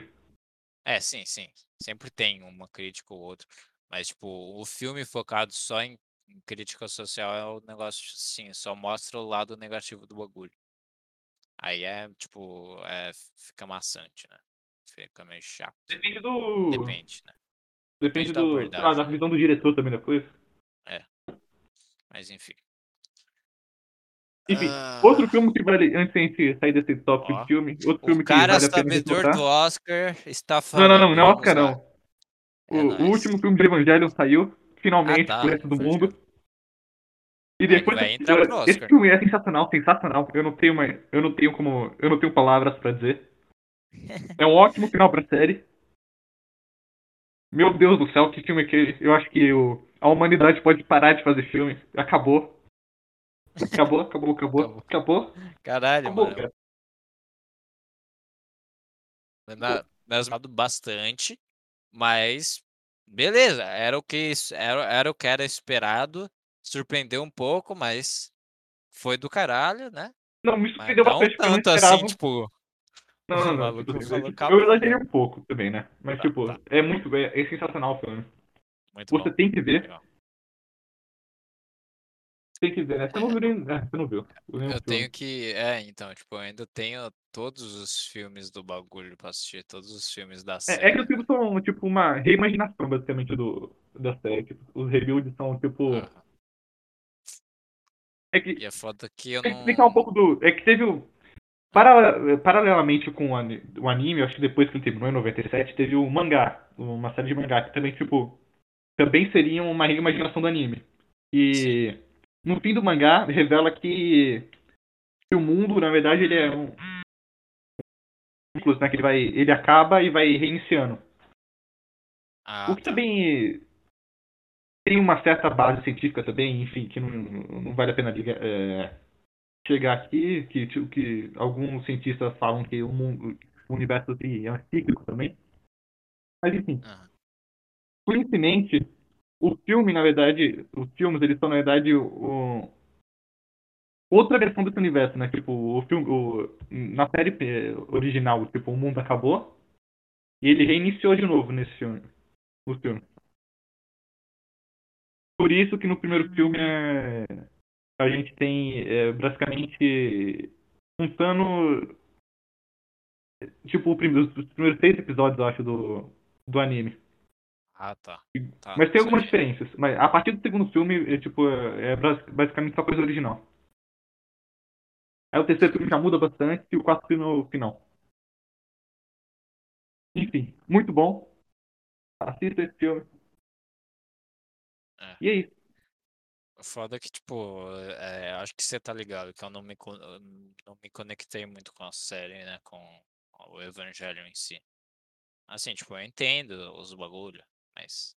É, sim, sim. Sempre tem uma crítica ou outra. Mas, tipo, o filme focado só em, em crítica social é o negócio, sim, só mostra o lado negativo do bagulho. Aí é, tipo, é, fica maçante, né? Fica meio chato. Depende do. Depende, né? Depende do. lá, da visão do diretor também depois. Mas enfim. Enfim, Ah, outro filme que vale. Antes da gente sair desse tópico de filme, outro filme O que cara vale a pena sabedor do Oscar está Não, falando. não, não, não é vamos Oscar não. É O, o último filme de Evangelion saiu, finalmente, Ah, tá, pro resto do mundo. E Ah, depois esse filme é sensacional, sensacional. Eu não tenho uma, eu não tenho como, eu não tenho palavras pra dizer. É um ótimo final pra série. Meu Deus do céu, que filme é aquele? Eu acho que o, a humanidade pode parar de fazer filme. Acabou. Acabou, acabou, acabou, Acabou. acabou. Caralho, Acabou, mano. cara. Na, mesmado bastante, mas beleza, era o que era, era o que era esperado. Surpreendeu um pouco, mas foi do caralho, né? Não, me Mas surpreendeu não bastante não tanto assim, tipo, Não, não, não. maluco Tipo, eu, exagerei um pouco também, né? Mas, Tá, tipo, tá. é muito. É, é sensacional o filme. muito Você bom. tem que ver. legal. Tem que ver, né? Você não viu nem. É, você não viu. Eu filme. tenho que. É, então, tipo, eu ainda tenho todos os filmes do bagulho pra assistir, todos os filmes da É, série. é que os filmes são, tipo, uma reimaginação, basicamente, do, da série. Tipo, os rebuilds são, tipo. É que. E é foda que eu Tem que não. explicar um pouco do. É que teve o. Para- paralelamente com o ani- o anime, acho que depois que ele terminou em 97, teve o mangá, uma série de mangá que também, tipo, também seria uma reimaginação do anime. E no fim do mangá revela que, que o mundo, na verdade, ele é um né, que ele vai, ele acaba e vai reiniciando. Ah, O que tá. também tem uma certa base científica também, enfim, que não, não vale a pena ligar, é, chegar aqui, que, que alguns cientistas falam que o, mundo, o universo é cíclico também. Mas enfim, coincidentemente, o filme, na verdade, os filmes, eles são, na verdade, o, outra versão desse universo, né? Tipo, o filme, o, na série eh, original, tipo, o mundo acabou e ele reiniciou de novo nesse filme, no filme. Por isso que no primeiro filme é, a gente tem é, basicamente contando tipo primeiro- os primeiros seis episódios, eu acho, do, do anime. Ah, tá. Tá, Mas tem algumas diferenças. Mas a partir do segundo filme, é, tipo, é, é bas- basicamente só coisa original. Aí o terceiro filme já muda bastante e o quarto filme é o final. Enfim, muito bom. Assista esse filme. É. E é isso. O Foda é que, tipo, é, acho que você tá ligado, que eu não me, co- não me conectei muito com a série, né? Com o Evangelho em si. Assim, tipo, eu entendo os bagulho, mas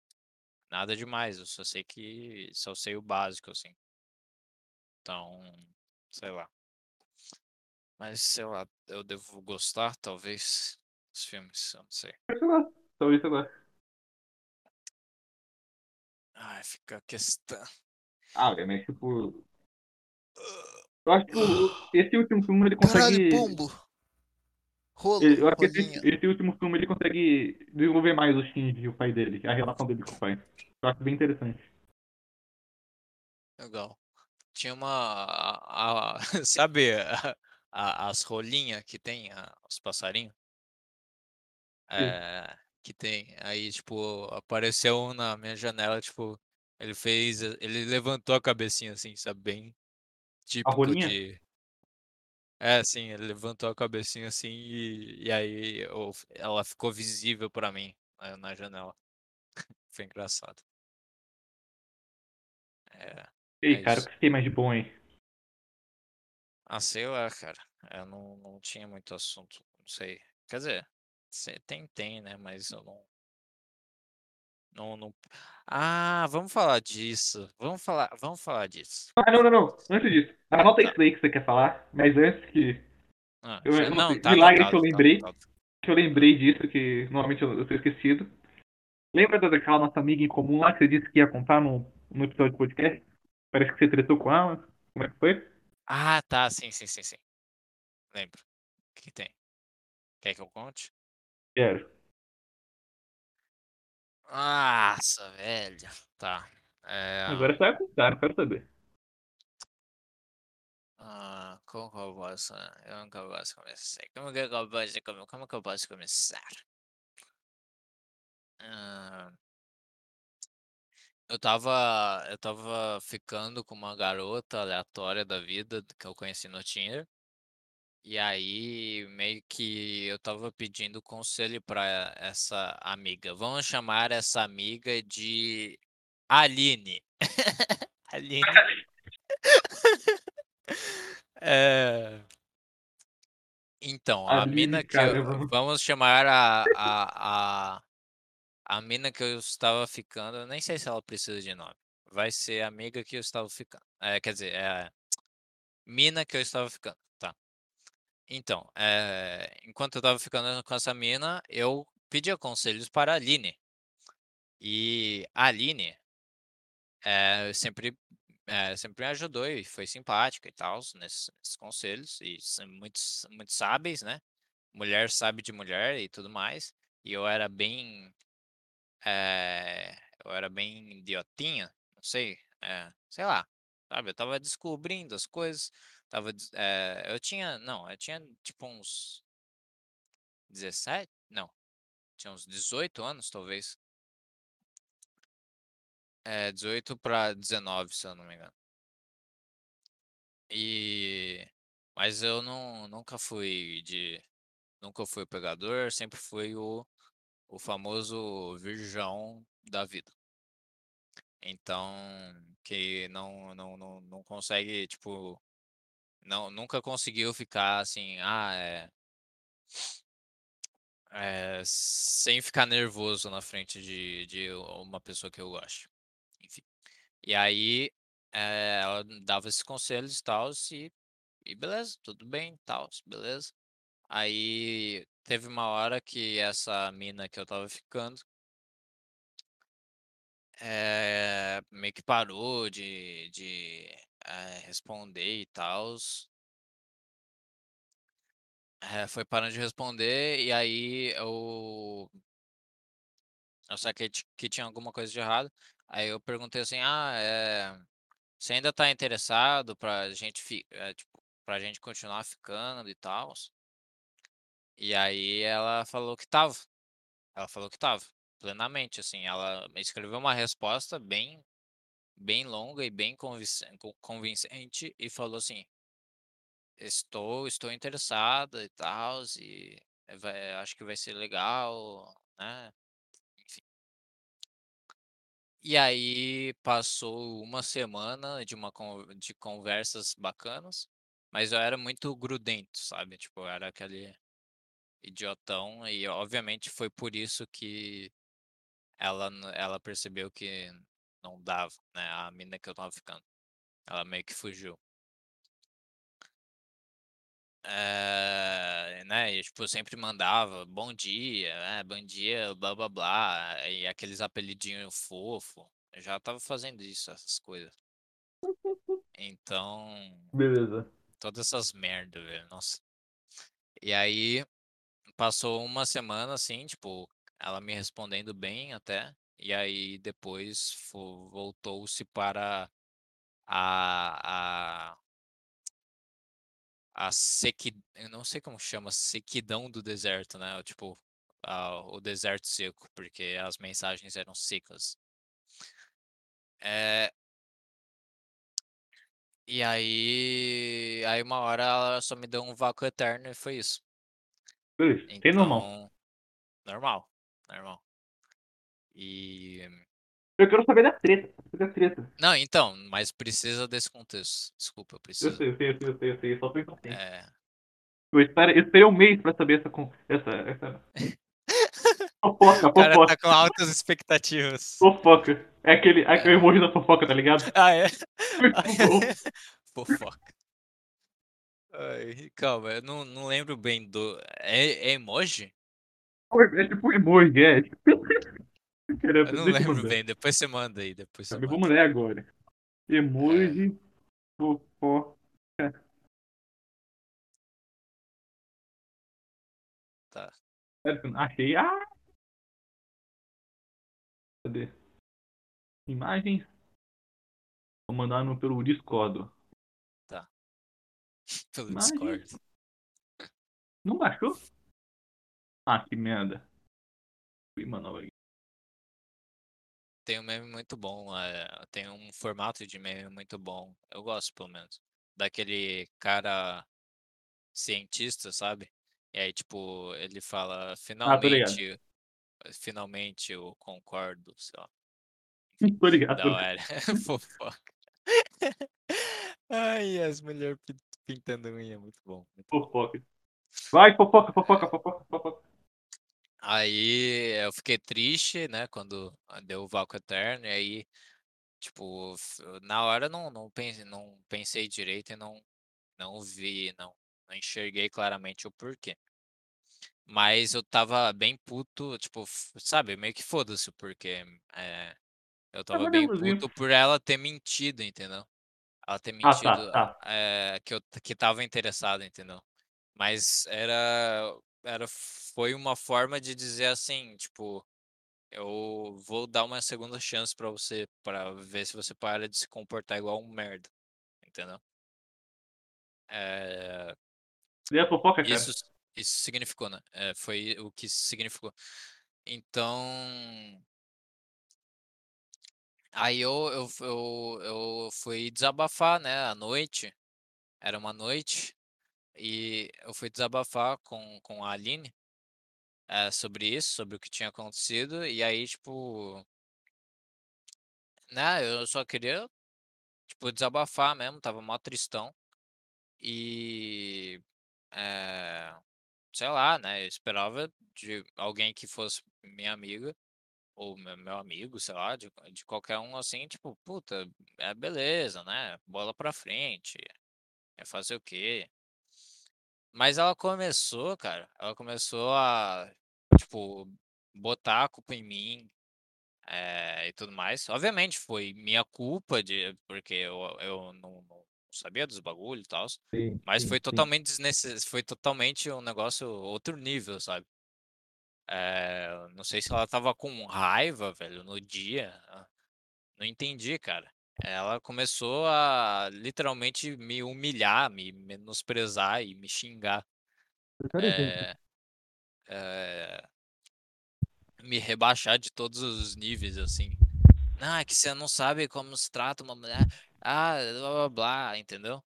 nada demais, eu só sei que. Só sei o básico, assim. Então, sei lá. Mas, sei lá, eu devo gostar, talvez, dos filmes, eu não sei. Talvez eu goste. Ai, fica a questão. Ah, velho, mas tipo. Eu acho que o- esse último filme ele consegue. Rolo, Eu acho que esse, esse último filme ele consegue desenvolver mais o Shinji e o pai dele, a relação dele com o pai. Eu acho bem interessante. Legal. Tinha uma. a- a- sabe a- a- as rolinhas que tem, a- os passarinhos? É, que tem. Aí, tipo, apareceu um na minha janela, tipo, ele fez. Ele levantou a cabecinha assim, sabe? Bem típico de. É, sim, ele levantou a cabecinha assim e, e aí eu- ela ficou visível pra mim né, na janela. Foi engraçado. É. Ei, É cara, o que você tem mais de bom aí? Ah, sei lá, cara. Eu não, não tinha muito assunto, não sei. Quer dizer, tem, tem, né? Mas eu não. Não, não. Ah, vamos falar disso. Vamos falar, vamos falar disso. Ah, não, não, não. Antes disso, anota isso daí que você quer falar, mas antes que. Ah, Eu, não, não, tá milagre que eu tá lembrei. anotado. Que eu lembrei disso, que normalmente eu, eu tô esquecido. Lembra daquela nossa amiga em comum lá que você disse que ia contar no, no episódio de podcast? Parece que você tretou com ela. Como é que foi? Ah, tá, sim, sim, sim, sim. Lembro. O que que tem? Quer que eu conte? Quero. Nossa, velho. Tá. É, Agora você vai contar, não quero saber. ah, como que eu posso. Eu nunca posso começar. Como que eu posso, como, como que eu posso começar? Ah, eu tava. Eu tava ficando com uma garota aleatória da vida que eu conheci no Tinder. E aí, meio que eu tava pedindo conselho pra essa amiga. Vamos chamar essa amiga de Aline. Aline. É, Então, a Aline, mina que cara, eu, vamos- vamos chamar a, a, a, a mina que eu estava ficando, eu nem sei se ela precisa de nome. Vai ser a amiga que eu estava ficando. É, quer dizer, é a mina que eu estava ficando? Então, é, enquanto eu estava ficando com essa mina, eu pedia conselhos para a Aline. E a Aline é, sempre, é, sempre me ajudou e foi simpática e tal, nesses, nesses conselhos. E muito, muito sábeis, né? Mulher sabe de mulher e tudo mais. E eu era bem. eu era bem idiotinha, não sei. sei lá. Sabe? Eu tava descobrindo as coisas. Tava, é, eu tinha. Não, eu tinha tipo uns 17? Não. Tinha uns 18 anos, talvez. É, 18 para 19, se eu não me engano. E Mas eu não nunca fui de nunca fui o pegador, sempre fui o o famoso virgão da vida. Então, que não não não não consegue, tipo, não nunca conseguiu ficar assim, ah, é eh, sem ficar nervoso na frente de de uma pessoa que eu gosto, enfim. E aí, eh, ela dava esses conselhos e tals e e beleza, tudo bem, tals, beleza. Aí teve uma hora que essa mina que eu estava ficando eh, meio que parou de de, eh, responder e tals. É, foi parando de responder e aí eu eu saquei que tinha alguma coisa de errado, aí eu perguntei assim: "Ah, eh, você ainda tá interessado pra gente fi eh, tipo, pra gente continuar ficando e tals?" E aí ela falou que estava. Ela falou que estava, plenamente, assim, ela escreveu uma resposta bem bem longa e bem convincen con convincente e falou assim "Estou estou interessada e tals e vai acho que vai ser legal, né", enfim. E aí passou uma semana de uma de conversas bacanas, mas eu era muito grudento, sabe, tipo, era aquele idiotão e obviamente foi por isso que ela ela percebeu que não dava, né, a mina que eu estava ficando. Ela meio que fugiu. Eh, né, e tipo, eu sempre mandava "bom dia", eh, "bom dia", blá-blá-blá, e aqueles apelidinho fofo, eu já estava fazendo isso, essas coisa. Então Beleza. todas essas merda, velho, nossa. E aí, passou uma semana, assim, tipo, ela me respondendo bem até, e aí depois vo voltou-se para a a a sequi eu não sei como chama, sequidão do deserto, né, o tipo, ah, o deserto seco, porque as mensagens eram secas. Eh E aí aí uma hora ela só me deu um vácuo eterno e foi isso. Beleza, bem normal. Então normal, normal. E Eu quero saber da treta, da treta. Não, então, mas precisa desse contexto. Desculpa, eu Eu preciso. sei, eu sei, eu sei, eu sei, eu sei, só tô. É. Eu espere eu esperei um mês pra saber essa essa essa fofoca, O cara tá fofoca. com altas expectativas. Fofoca. É aquele é aquele É. emoji da fofoca, tá ligado? Ah, é? Muito bom. Fofoca. Ai, calma, eu não não lembro bem do é é emoji? É tipo emoji, é. Caramba, Eu não lembro mandar. bem, depois você manda aí, depois você manda. vamos ler agora. Emoji fofoca. Tá. Achei. Ah! Cadê? Imagens. Vou mandar no pelo Discord. Tá. Pelo Imagem. Discord. Não baixou? Ah, que merda. Fui aqui. Tem um meme muito bom, eh, tem um formato de meme muito bom, eu gosto pelo menos, daquele cara cientista, sabe? E aí, tipo, ele fala: Ah, tô ligado. "Finalmente finalmente eu concordo", sei lá. Tô ligado, Da hora. Fofoca. Ai, as mulher pin pintando unha, muito bom, muito bom. Fofoca. Vai, fofoca, fofoca, fofoca, fofoca. Aí eu fiquei triste, né, quando deu o vácuo eterno, e aí, tipo, na hora não não pen não pensei direito e não não vi, não não enxerguei claramente o porquê. Mas eu estava bem puto, tipo, sabe, meio que foda-se o porquê, eh, eu Ah, estava mas bem puto por ela ter mentido, entendeu? Ela ter Ah, tá, mentido, tá. eh, que eu que estava interessado, entendeu? Mas era era foi uma forma de dizer assim, tipo: "Eu vou dar uma segunda chance pra você, pra ver se você para de se comportar igual um merda", entendeu? Eh E a fofoca, cara? Isso isso significou, né, eh, foi o que significou. Então aí eu eu eu eu fui desabafar, né, à noite, era uma noite, e eu fui desabafar com com a Aline, eh, sobre isso, sobre o que tinha acontecido, e aí, tipo né, eu só queria, tipo, desabafar mesmo, estava mó tristão. E, eh, sei lá, né, eu esperava de alguém que fosse minha amiga, ou meu amigo, sei lá, de de qualquer um, assim, tipo: "Puta, é beleza, né, bola pra frente, é fazer o quê?". Mas ela começou, cara, ela começou a, tipo, botar a culpa em mim, eh, e tudo mais. Obviamente foi minha culpa de porque eu eu não não sabia dos bagulho e Sim, mas sim, foi totalmente desnecess foi totalmente um negócio outro nível, sabe. Eh, não sei se ela estava com raiva, velho, no dia, ah, não entendi, cara. Ela começou a literalmente me humilhar, me menosprezar e me xingar. Eh eh, me rebaixar de todos os níveis, assim. "Não, é que você não sabe como se trata uma mulher, ah, blá-blá-blá", entendeu?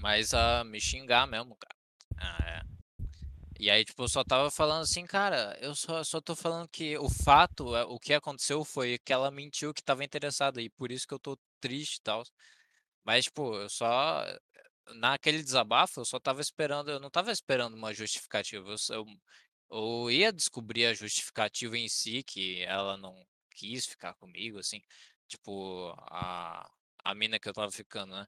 Mas a me xingar mesmo, cara. Ah, é. E aí, tipo, eu só estava falando assim: "Cara, eu só só tô falando que o fato, é o que aconteceu foi que ela mentiu que estava interessada e por isso que eu tô triste e tals". Mas, tipo, eu só naquele desabafo, eu só estava esperando eu não estava esperando uma justificativa, eu eu eu ia descobrir a justificativa em si, que ela não quis ficar comigo, assim, tipo, a a mina que eu estava ficando, né.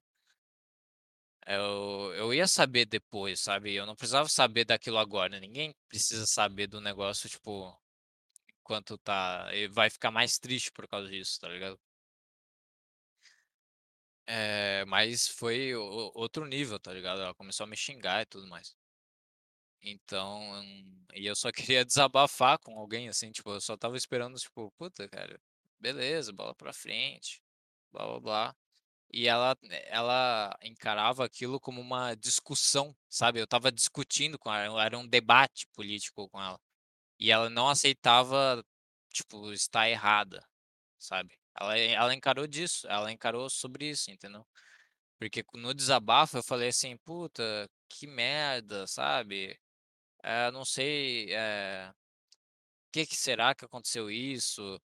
Eu eu ia saber depois, sabe, eu não precisava saber daquilo agora, ninguém precisa saber do negócio, tipo, enquanto tá e vai ficar mais triste por causa disso, tá ligado? Eh, mas foi outro nível, tá ligado? Ela começou a me xingar e tudo mais. Então e eu só queria desabafar com alguém, assim, tipo, eu só estava esperando, tipo: "Puta, cara, beleza, bola pra frente, blá-blá-blá". E ela ela encarava aquilo como uma discussão, sabe, eu estava discutindo com ela, era um debate político com ela. E ela não aceitava, tipo, estar errada, sabe. Ela ela encarou disso, ela encarou sobre isso, entendeu. Porque no desabafo eu falei assim: "Puta, que merda", sabe. Eh, não sei, eh, que que será que aconteceu isso,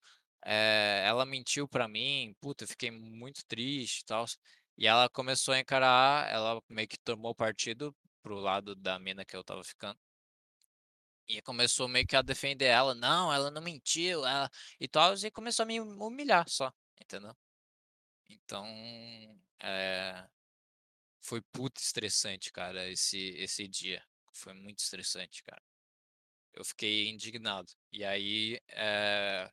eh, ela mentiu pra mim, puta, eu fiquei muito triste e tals. E ela começou a encarar ela meio que tomou partido para o lado da mina que eu estava ficando. E começou meio que a defender ela: "Não, ela não mentiu, ela" e tals, e começou a me humilhar só, entendeu. Então, eh, foi puta estressante, cara, esse esse dia, foi muito estressante, cara. Eu fiquei indignado. E aí, eh,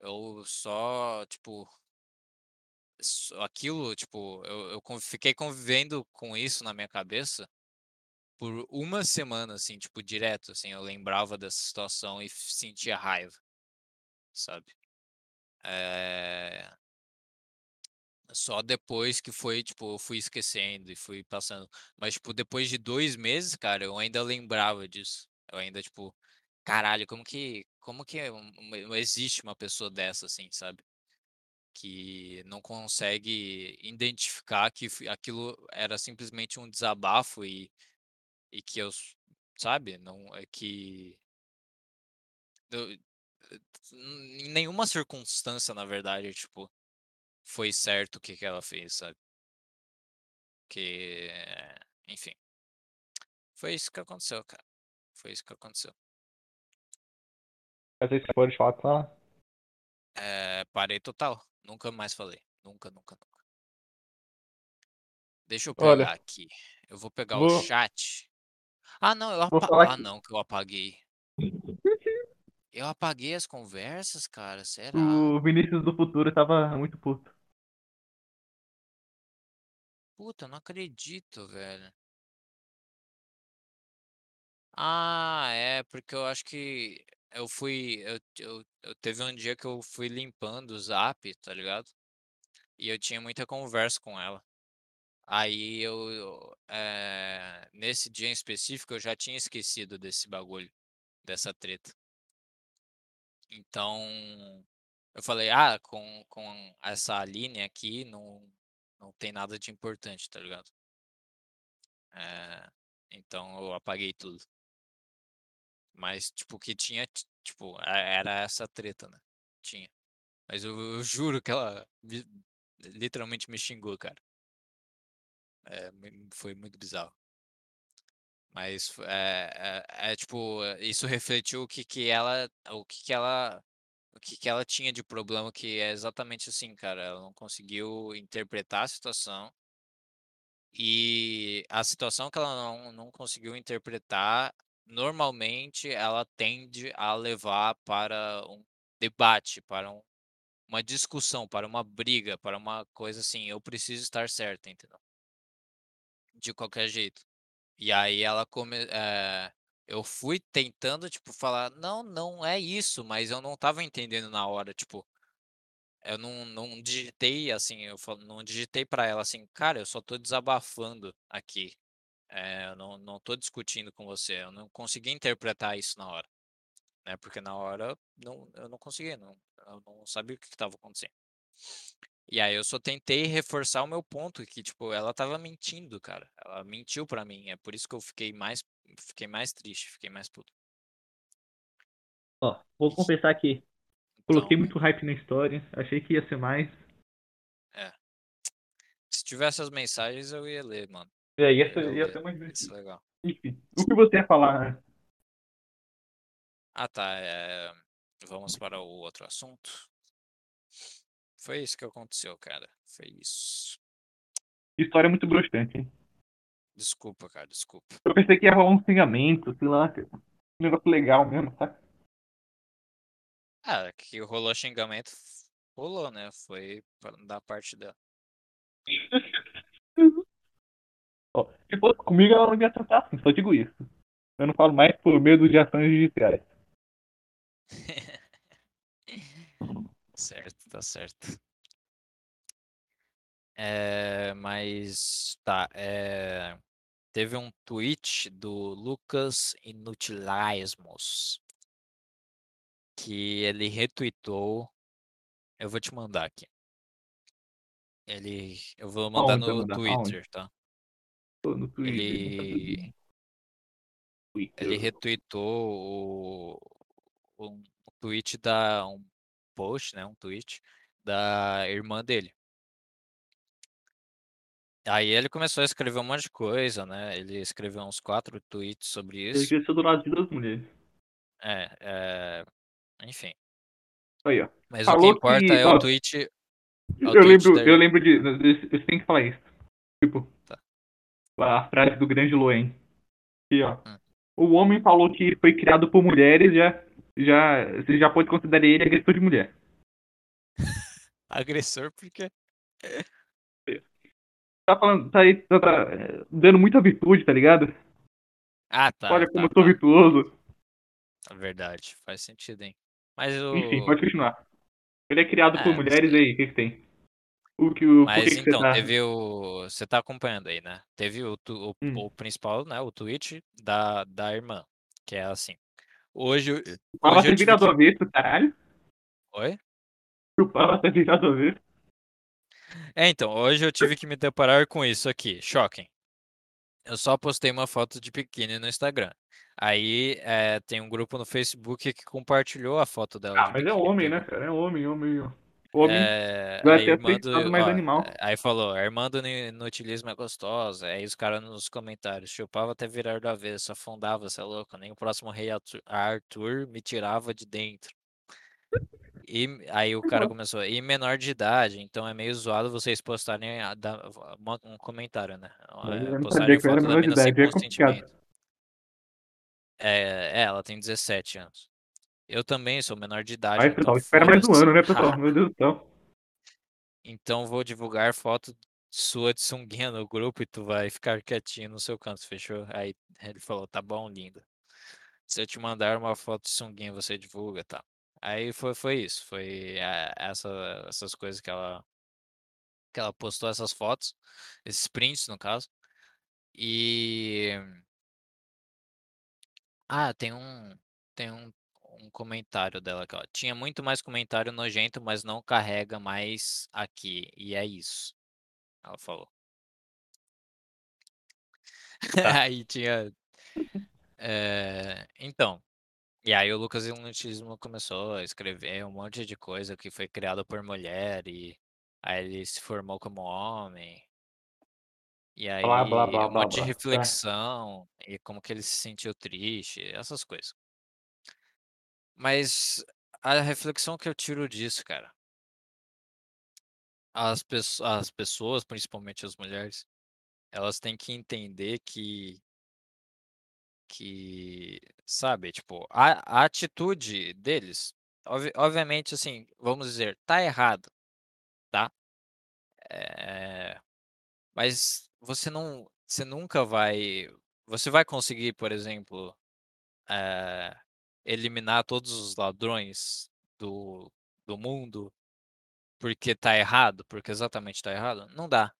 eu só, tipo aquilo, tipo, eu eu fiquei convivendo com isso na minha cabeça por uma semana, assim, tipo, direto, assim, eu lembrava dessa situação e sentia raiva, sabe. Eh só depois que foi, tipo, eu fui esquecendo e fui passando. Mas, tipo, depois de 2 meses, cara, eu ainda lembrava disso. Eu ainda, tipo: "Caralho, como que como que uma existe uma pessoa dessa, assim", sabe. Que não consegue identificar que aquilo era simplesmente um desabafo e e que eu sabe, não é que eu em nenhuma circunstância, na verdade, tipo, foi certo o que que ela fez, sabe. Que, enfim. Foi isso que aconteceu, cara. Foi isso que aconteceu. Mas aí você parou de falar com ela? Eh, parei total, nunca mais falei, nunca, nunca, nunca. Deixa eu Olha pegar aqui, eu vou pegar o vou chat. Ah não, eu vou apa falar ah que não, que eu apaguei. Eu apaguei as conversas, cara, será? O Vinícius do futuro estava muito puto. Puta, não acredito, velho. Ah, é, porque eu acho que eu fui eu eu eu teve um dia que eu fui limpando o Zap, tá ligado. E eu tinha muita conversa com ela. Aí eu eh, nesse dia em específico eu já tinha esquecido desse bagulho, dessa treta. Então, eu falei: "Ah, com com essa Aline aqui não não tem nada de importante", tá ligado. Eh, então eu apaguei tudo. Mas, tipo, que tinha, ti tipo, era essa treta, né, tinha. Mas eu eu juro que ela me literalmente me xingou, cara. É, foi muito bizarro. Mas é é é tipo, isso refletiu o que que ela o que que ela o que que ela tinha de problema, que é exatamente assim, cara, ela não conseguiu interpretar a situação e a situação que ela não não conseguiu interpretar, normalmente ela tende a levar para um debate, para um uma discussão, para uma briga, para uma coisa assim: "Eu preciso estar certa", entendeu? De qualquer jeito. E aí ela come eh, eu fui tentando, tipo, falar: "Não, não é isso", mas eu não estava entendendo na hora, tipo, eu não não digitei, assim, eu não digitei pra ela assim: "Cara, eu só tô desabafando aqui, eh, eu não não tô discutindo com você", eu não consegui interpretar isso na hora, né, porque na hora não eu não consegui, não eu não sabia o que estava acontecendo. E aí eu só tentei reforçar o meu ponto que, tipo, ela estava mentindo, cara, ela mentiu pra mim, é por isso que eu fiquei mais fiquei mais triste, fiquei mais puto. Ó, vou confessar que coloquei Então muito hype na história, achei que ia ser mais. É. Se tivesse as mensagens eu ia ler, mano. É, ia ser ia ser mais ia ser divertido. legal. Enfim, o que você ia falar, né? Ah tá, eh, vamos para o outro assunto? Foi isso que aconteceu, cara, foi isso. História muito broxante, hein. Desculpa, cara, desculpa. Eu pensei que ia rolar um xingamento, sei lá, um negócio legal mesmo, sabe. Ah, que rolou xingamento, rolou, né, foi da parte dela. Ó, se fosse comigo ela não ia tratar assim, só digo isso. Eu não falo mais por medo de ações judiciais. Certo, tá certo. Eh, mas tá, eh, teve um tweet do Lucas Inutilismos que ele retweetou eu vou te mandar aqui. Ele eu vou mandar Aonde no mandar? Aonde? Twitter, tá. Tô no Twitter, Ele ele retweetou o um tweet da um post, né, um tweet da irmã dele. Aí ele começou a escrever um monte de coisa, né, ele escreveu uns 4 tweets sobre Ele isso. ser do lado de 2 mulheres. É, eh, enfim. Aí, ó. Mas o que Falou importa que é o tweet é o eu tweet da lembro eu ir lembro de você tem que falar isso. Tipo. A frase do grande Loen. Aqui, ó. O homem falou que foi criado por mulheres, já já você já pode considerar ele agressor de mulher. Agressor, por quê? Tá falando tá aí tá tá dando muita virtude, tá ligado. Ah, tá, Olha como tá, eu sou tá. virtuoso. É verdade, faz sentido, hein. Mas Enfim, o pode continuar. Ele é criado por É, mulheres, e aí, que que tem? O que o que Mas que então, tá teve o você tá acompanhando aí, né. Teve o o Hum. o principal, né, o tweet da da irmã, que é assim: "Hoje Papa hoje eu ser tive virado que" avesso, caralho. Oi? O Papa ser virado avesso. É, então, hoje eu tive que me deparar com isso aqui, choquem. Eu só postei uma foto de biquíni no Instagram. Aí, eh, tem um grupo no Facebook que compartilhou a foto dela Ah, mas é biquíni, homem, né, cara, é homem, homem. Homem Eh, vai a até irmã aceitar do mais ó, animal. aí falou: "A irmã do inutilismo é gostosa", aí os cara nos comentários: "Chupava até virar do avesso, afundava, cê é louco, nem o próximo rei Arthur me tirava de dentro". E aí o cara começou: "E menor de idade, então é meio zoado vocês postarem um comentário, né, não postarem foto da mina sem é consentimento". É, é, ela tem 17 anos. Eu também sou menor de idade, então pessoal, espera mais um ano, né, pessoal, meu Deus do céu. Então vou divulgar foto sua de sunguinha no grupo e tu vai ficar quietinho no seu canto, fechou? Aí ele falou: "Tá bom, linda. Se eu te mandar uma foto de sunguinha você divulga, tá". Aí foi foi isso, foi, eh, essa essas coisas que ela que ela postou essas fotos, esses prints no caso. E Ah, tem um tem um um comentário dela aqui, ó: "Tinha muito mais comentário nojento, mas não carrega mais aqui, e é isso", ela falou. Tá. Aí tinha. eh, então. E aí o Lucas Iluminismo começou a escrever um monte de coisa que foi criada por mulher e aí ele se formou como homem. E aí Blá, blá, blá, um monte de. Tá. reflexão e como que ele se sentiu triste, essas coisas. Mas a reflexão que eu tiro disso, cara, as, pesso- as pessoas, principalmente as mulheres, elas têm que entender que, que sabe, tipo, a, a atitude deles, obvi- obviamente, assim, vamos dizer, tá errado, tá? É, mas você não, você nunca vai, você vai conseguir, por exemplo, eh, eliminar todos os ladrões do, do mundo porque tá errado, porque exatamente tá errado? Não dá.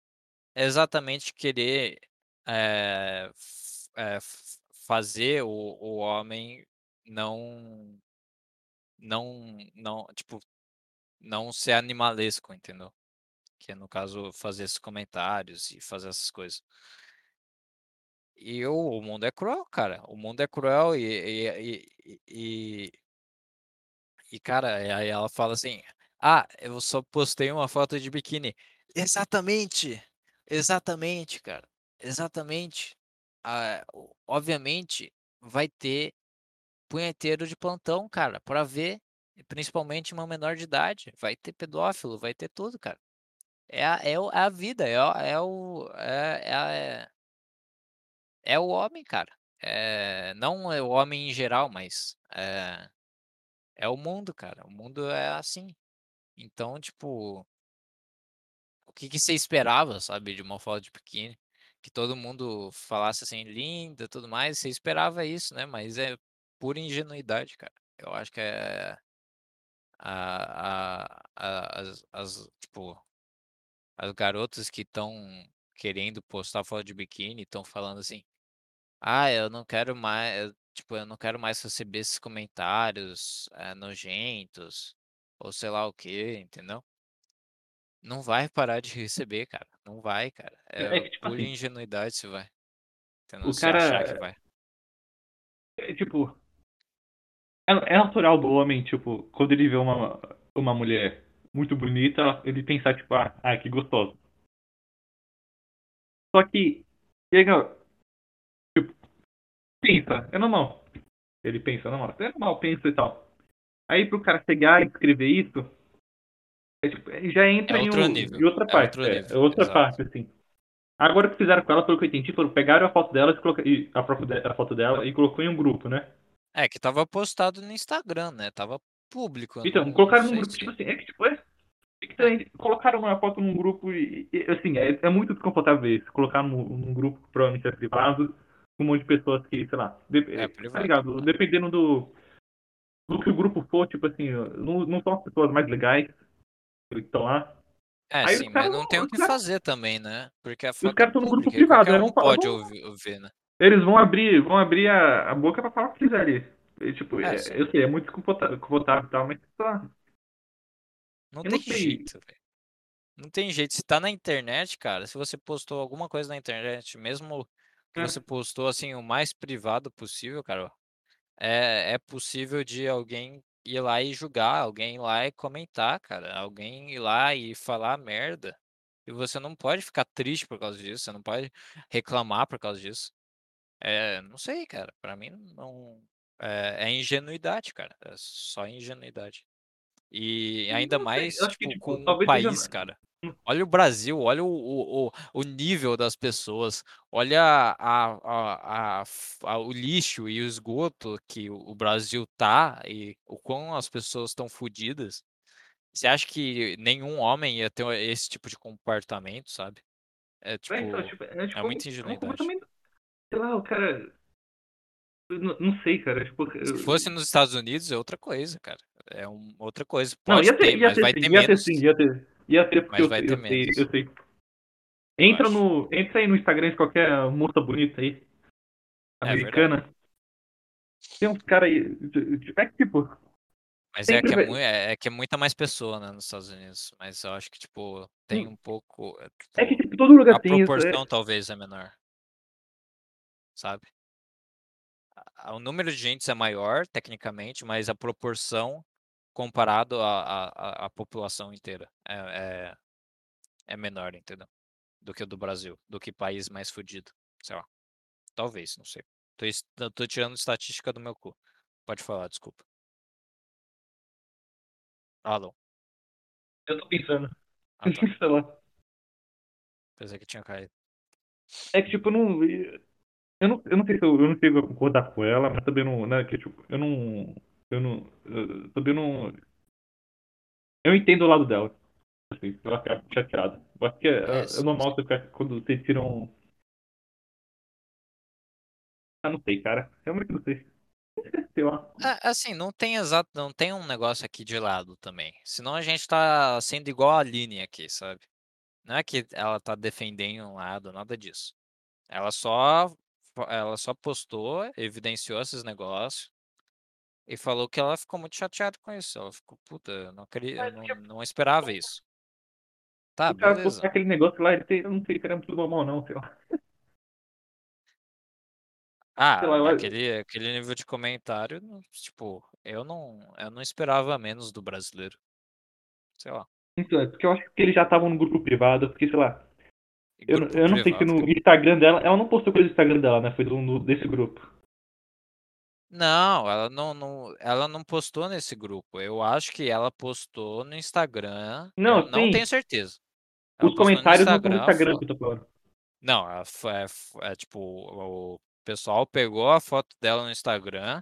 É exatamente querer eh, f- fazer o, o homem não, não, não, tipo, não ser animalesco, entendeu? Que é, no caso, fazer esses comentários e fazer essas coisas. E o, mundo é cruel, cara. O mundo é cruel e, e, e, e, cara, aí ela fala assim: Ah, eu só postei uma foto de biquíni. Exatamente! Exatamente, cara. Exatamente. Ah, obviamente vai ter punheteiro de plantão, cara, pra ver, principalmente uma menor de idade. Vai ter pedófilo, vai ter tudo, cara. É a, é é a vida, é, é o. É, é, a- é, o homem, cara. É, não é o homem em geral, mas é, é o mundo, cara. O mundo é assim. Então, tipo, o que que você esperava, sabe, de uma foto de biquíni? Que todo mundo falasse assim, linda, tudo mais. Você esperava isso, né? Mas é pura ingenuidade, cara. Eu acho que é a, a, a- as, as, tipo, as garotas que estão querendo postar foto de biquíni estão falando assim, ah, eu não quero mais, tipo, eu não quero mais receber esses comentários eh, nojentos ou sei lá o que, entendeu? Não vai parar de receber, cara. Não vai, cara. É É que, tipo pura assim, ingenuidade se vai. Entendeu? o Se achar que cara, vai. é, tipo, é, é natural do homem, tipo, quando ele vê uma, uma mulher muito bonita, ele pensar, tipo, ah, ah, que gostoso. Só que, chega, pensa, é normal. Ele pensa, é normal, é normal, pensa e tal. Aí pro cara chegar e escrever isso, é, tipo, é, já entra É em, um- nível. em outra É parte, é, nível. é outra Exato. parte, assim. Agora o que fizeram com ela, pelo que eu entendi, foram pegaram a foto dela, e coloca- e a, foto de- a foto dela e colocou em um grupo, né? É que tava postado no Instagram, né? Tava público. Então, não, colocaram num grupo, se. tipo assim, é que tipo, é, colocaram uma foto num grupo e, e, assim, é, é muito desconfortável isso. Colocar num, num grupo que provavelmente é privado, um monte de pessoas que, sei lá, de, É tá ligado? Dependendo do, do que o grupo for, tipo assim, não, não são as pessoas mais legais que estão lá. É, Aí sim, os mas não tem o os que fazer também, né? Porque a Os é caras estão no grupo privado, né? Não pode não- ouvir, ouvir, né? Eles vão abrir, vão abrir a, a boca pra falar o que quiser ali. E, tipo, É, é- eu sei, é muito desconfortável confortável e tal, mas tá. Não Eu tem não jeito, velho. Não tem jeito. Se tá na internet, cara, se você postou alguma coisa na internet, mesmo que você postou assim o mais privado possível, cara, é, é possível de alguém ir lá e julgar, alguém ir lá e comentar, cara, alguém ir lá e falar merda. E você não pode ficar triste por causa disso, você não pode reclamar por causa disso. É, não sei, cara, pra mim não é, é ingenuidade, cara, é só ingenuidade. E ainda Não sei, mais, tipo, com o país, cara. Olha o Brasil, olha o, o, o, nível das pessoas, olha a, a, a, o lixo e o esgoto que o Brasil tá e o quão as pessoas estão fodidas. Você acha que nenhum homem ia ter esse tipo de comportamento, sabe? É É, então, tipo, tipo, é, tipo, é muita é ingenuidade. Sei lá, o cara. Não, não sei, cara. Tipo, Se fosse nos Estados Unidos é outra coisa, cara. É um, outra coisa. Não, Pode ia ter, ter, ia mas ter vai sim, ter ia ter sim, ia ter. Ia ter porque Mas eu, vai sei, ter eu sei, eu sei. Eu Entra acho. no. Entra aí no Instagram de qualquer moça bonita aí, É americana. Tem uns caras aí. É que, tipo, Mas é que é, é, é que é muita mais pessoa, né, nos Estados Unidos. Mas eu acho que, tipo, tem um pouco. é, É que, Tipo, tipo, todo lugar a tem isso. proporção É, talvez é menor. sabe? A- O número de gente é maior, tecnicamente, mas a proporção comparado à, população inteira é, é, é menor, entendeu? Do que o do Brasil, do que país mais fudido, sei lá. Talvez, não sei. Tô, tô tirando estatística do meu cu. Pode falar, desculpa. Alô. Eu tô pensando. Ah, tá. Sei lá. Pensei que tinha caído. É que, tipo, eu não. Eu não, eu não sei se eu, eu não sei concordar com ela, mas também não. Né, que, tipo, eu não. Eu não. Eu, também não. Eu entendo o lado dela. Assim, ela fica chateada. Eu acho que é, É, é normal você ficar quando vocês tiram. Ah, não sei, cara. Realmente não sei. Sei lá. É, assim, não tem exato, não tem um negócio aqui de lado também. Senão a gente tá sendo igual a Aline aqui, sabe? Não é que ela tá defendendo um lado, nada disso. Ela só, ela só postou, evidenciou esses negócios e falou que ela ficou muito chateada com isso. Ela ficou, puta, eu não queria, eu não, não esperava isso. Tá, O cara beleza. aquele negócio lá, ele tem, eu não sei se era muito normal, não, sei lá. Ah, Sei lá, eu- naquele aquele nível de comentário, não- tipo, eu não, eu não esperava menos do brasileiro. Sei lá. Então, é porque eu acho que eles já estavam no grupo privado, porque, sei lá. Eu, eu não sei se no Instagram dela. Ela não postou coisa no Instagram dela, né? Foi do, desse grupo. Não, ela não, não, ela não postou nesse grupo. Eu acho que ela postou no Instagram. Não, eu não tenho certeza. Ela Os postou no comentários não no Instagram, Instagram que eu tô falando. Não, ela é, é tipo, o pessoal pegou a foto dela no Instagram,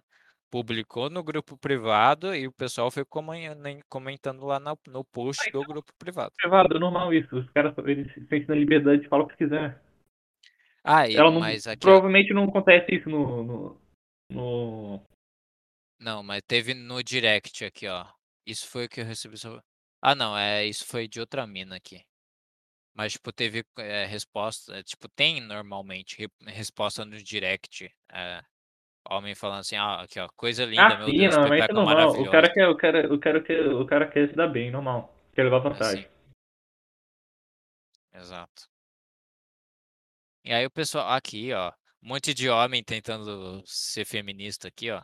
publicou no grupo privado e o pessoal foi comen- comentando lá no, no post do grupo privado. Privado, é normal isso. Os caras eles se sentem na liberdade de falar o que quiser. Ah, e- Ela não, mas aqui, provavelmente não acontece isso no, no, no- não, mas teve no direct aqui, ó. Isso foi o que eu recebi. só- Ah, não, é, isso foi de outra mina aqui. Mas, tipo, teve é, resposta, é, tipo, tem normalmente re- resposta no direct. é, homem falando assim, ah, aqui, ó, coisa linda, Ah, meu sim, Deus, é normal. O cara quer, o cara, o cara quer, o cara quer se dar bem, normal. Quer levar vantagem. Assim, exato. E aí o pessoal, aqui, ó, um monte de homem tentando ser feminista aqui, ó.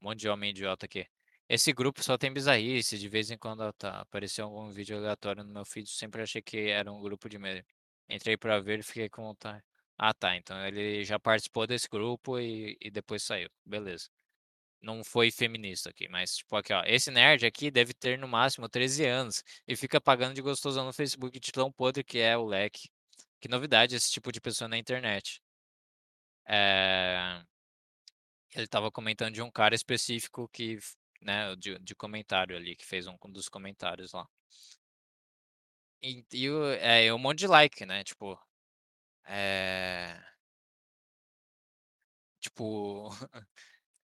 Um monte de homem idiota aqui. Esse grupo só tem bizarrice, de vez em quando tá, apareceu algum vídeo aleatório no meu feed, sempre achei que era um grupo de meme. Entrei pra ver e fiquei com vontade. Ah, tá, então ele já participou desse grupo e, e depois saiu, beleza. Não foi feminista aqui, mas tipo aqui, ó, esse nerd aqui deve ter no máximo 13 anos e fica pagando de gostosão no Facebook de tão podre que é o leque. Que novidade esse tipo de pessoa na internet. É... Ele tava comentando de um cara específico que, né, de, de comentário ali, que fez um dos comentários lá. E, e é, um monte de like, né? Tipo, é... Tipo,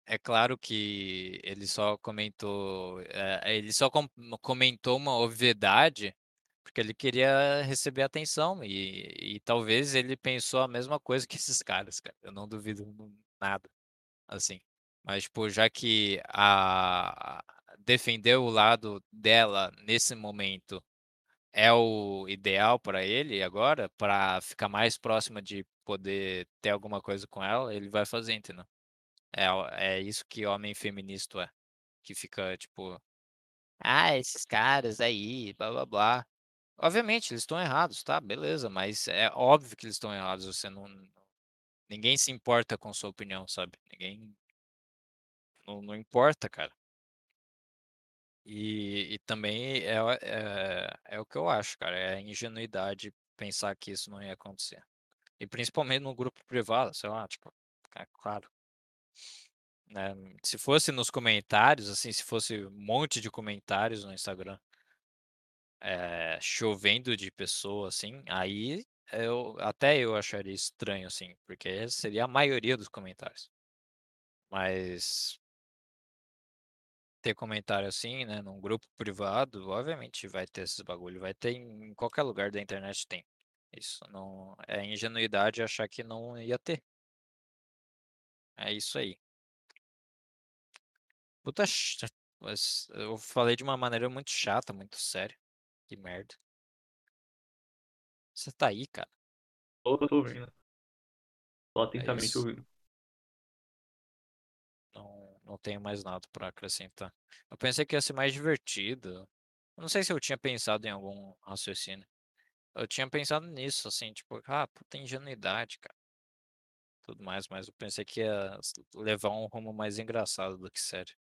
é claro que ele só comentou, é, ele só com- comentou uma obviedade porque ele queria receber atenção e, e talvez ele pensou a mesma coisa que esses caras, cara. Eu não duvido nada, assim. Mas, tipo, já que a defender o lado dela nesse momento é o ideal para ele agora, para ficar mais próxima de poder ter alguma coisa com ela, ele vai fazer, entendeu? É, é isso que homem feminista é. Que fica, tipo, ah, esses caras aí, blá blá blá. Obviamente, eles estão errados, tá? Beleza, mas é óbvio que eles estão errados. Você não. Ninguém se importa com sua opinião, sabe? Ninguém. Não, não importa, cara. E, e também é, é, é o que eu acho, cara. É ingenuidade pensar que isso não ia acontecer. E principalmente no grupo privado, sei lá, tipo, é claro. né? Se fosse nos comentários, assim, se fosse um monte de comentários no Instagram, eh, chovendo de pessoas, assim, aí eu até eu acharia estranho, assim, porque seria a maioria dos comentários. Mas ter comentário assim, né, num grupo privado, obviamente vai ter esses bagulho, vai ter em qualquer lugar da internet tem. Isso não é ingenuidade achar que não ia ter. É isso aí. Puta, eu falei de uma maneira muito chata, muito séria. Que merda. Você tá aí, cara? Tô, tô ouvindo. Só atentamente isso. ouvindo. Não, não tenho mais nada pra acrescentar. Eu pensei que ia ser mais divertido. Eu não sei se eu tinha pensado em algum raciocínio. Eu tinha pensado nisso, assim, tipo, ah, puta ingenuidade, cara. Tudo mais, mas eu pensei que ia levar um rumo mais engraçado do que sério.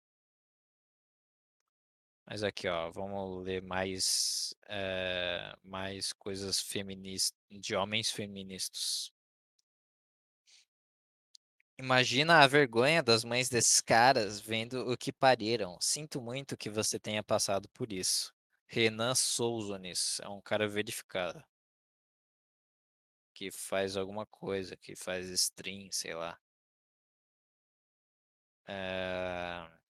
Mas aqui, ó, vamos ler mais, eh, mais coisas feministas, de homens feministas. Imagina a vergonha das mães desses caras vendo o que pariram. Sinto muito que você tenha passado por isso. Renan Souzanes é um cara verificado. Que faz alguma coisa, que faz stream, sei lá. Eh,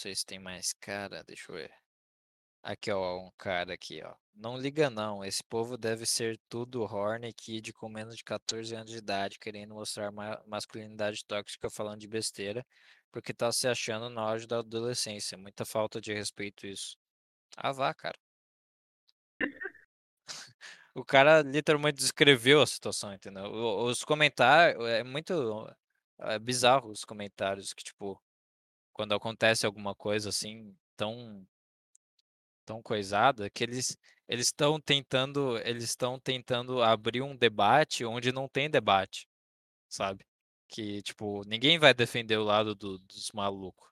sei se tem mais cara, deixa eu ver. Aqui, ó, um cara aqui, ó. Não liga não, esse povo deve ser tudo horny kid com menos de 14 anos de idade, querendo mostrar ma- masculinidade tóxica falando de besteira, porque tá se achando no auge da adolescência. Muita falta de respeito isso. Ah, vá, cara. O cara literalmente descreveu a situação, entendeu? Os comentários, é muito é bizarro os comentários que, tipo, quando acontece alguma coisa assim, tão tão coisada que eles eles estão tentando eles estão tentando abrir um debate onde não tem debate, sabe? Que tipo, ninguém vai defender o lado do- dos malucos,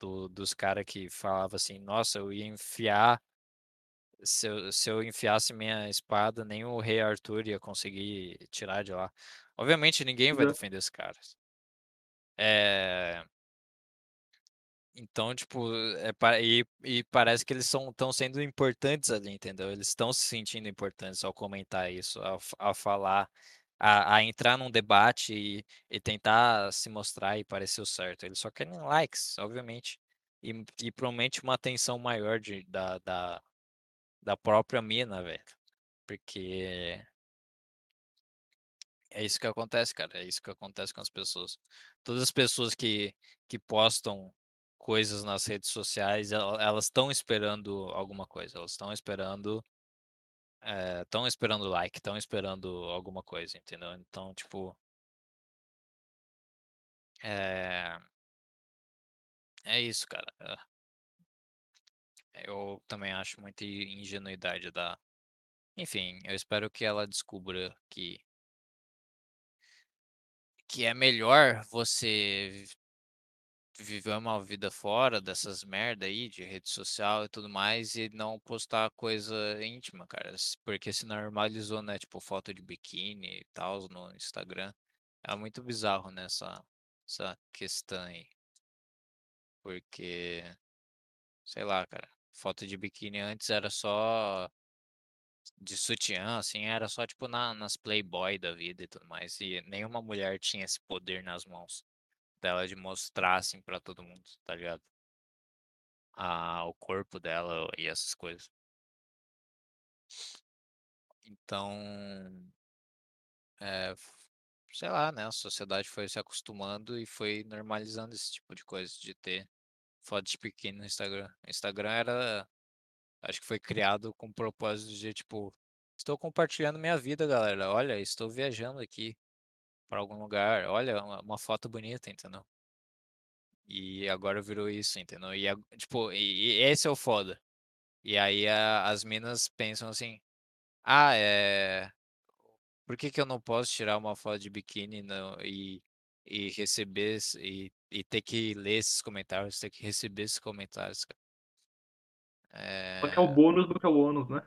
do, dos caras que falava assim, nossa, eu ia enfiar se eu, se eu enfiasse minha espada, nem o rei Arthur ia conseguir tirar de lá. Obviamente ninguém vai defender esses caras. É, Então, tipo, é, e, e parece que eles estão sendo importantes ali, entendeu? Eles estão se sentindo importantes ao comentar isso, ao, f- a falar, a, a entrar num debate e, e tentar se mostrar e parecer o certo. Eles só querem likes, obviamente. E, e promete uma atenção maior de, da, da, da própria mina, velho. Porque é isso que acontece, cara. É isso que acontece com as pessoas. Todas as pessoas que, que postam coisas nas redes sociais, el- elas estão esperando alguma coisa. Elas estão esperando, estão esperando like, estão esperando alguma coisa, entendeu? Então, tipo, é, é isso, cara. É, Eu também acho muita ingenuidade da. Enfim, eu espero que ela descubra que que é melhor você viver uma vida fora dessas merda aí de rede social e tudo mais e não postar coisa íntima, cara. Porque se normalizou, né? Tipo, foto de biquíni e tal no Instagram. É muito bizarro nessa essa questão aí. Porque, sei lá, cara. Foto de biquíni antes era só de sutiã, assim, era só tipo na, nas Playboy da vida e tudo mais. E nenhuma mulher tinha esse poder nas mãos dela de mostrar assim pra todo mundo, tá ligado? a, o corpo dela e essas coisas. Então, é, sei lá, né? A sociedade foi se acostumando e foi normalizando esse tipo de coisa, de ter foto de pequeno no Instagram. O Instagram era, acho que foi criado com o propósito de, tipo, estou compartilhando minha vida, galera. Olha, estou viajando aqui para algum lugar. Olha, uma, uma foto bonita, entendeu? E agora virou isso, entendeu? E, tipo, e, e esse é o foda. E aí a- as minas pensam assim, ah, é. Por que que eu não posso tirar uma foto de biquíni não, e, e receber e, e ter que ler esses comentários, ter que receber esses comentários, cara? Só que é o É, bônus do que é o ônus, né?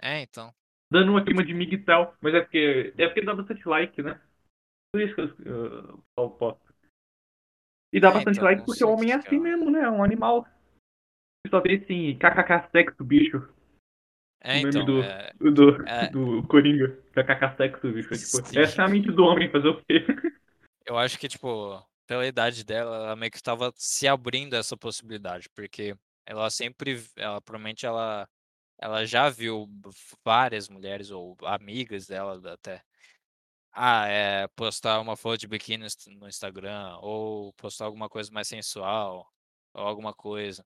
é então. Dando uma clima de Miguel, mas é porque. É porque dá bastante like, né? Por isso que eu, eu, eu posto. E dá É, bastante então, like porque o homem que é que assim ela... mesmo, né? É um animal. Você só vê assim, kkk sexo, bicho. É, o então, do, é, do, é, do Coringa. kkk sexo, bicho. É, tipo, essa é a mente do homem, fazer o quê? Eu acho que, tipo, pela idade dela, ela meio que estava se abrindo a essa possibilidade, porque ela sempre, ela provavelmente ela, ela já viu várias mulheres ou amigas dela até Ah, é postar uma foto de biquíni no Inst- no Instagram, ou postar alguma coisa mais sensual, ou alguma coisa.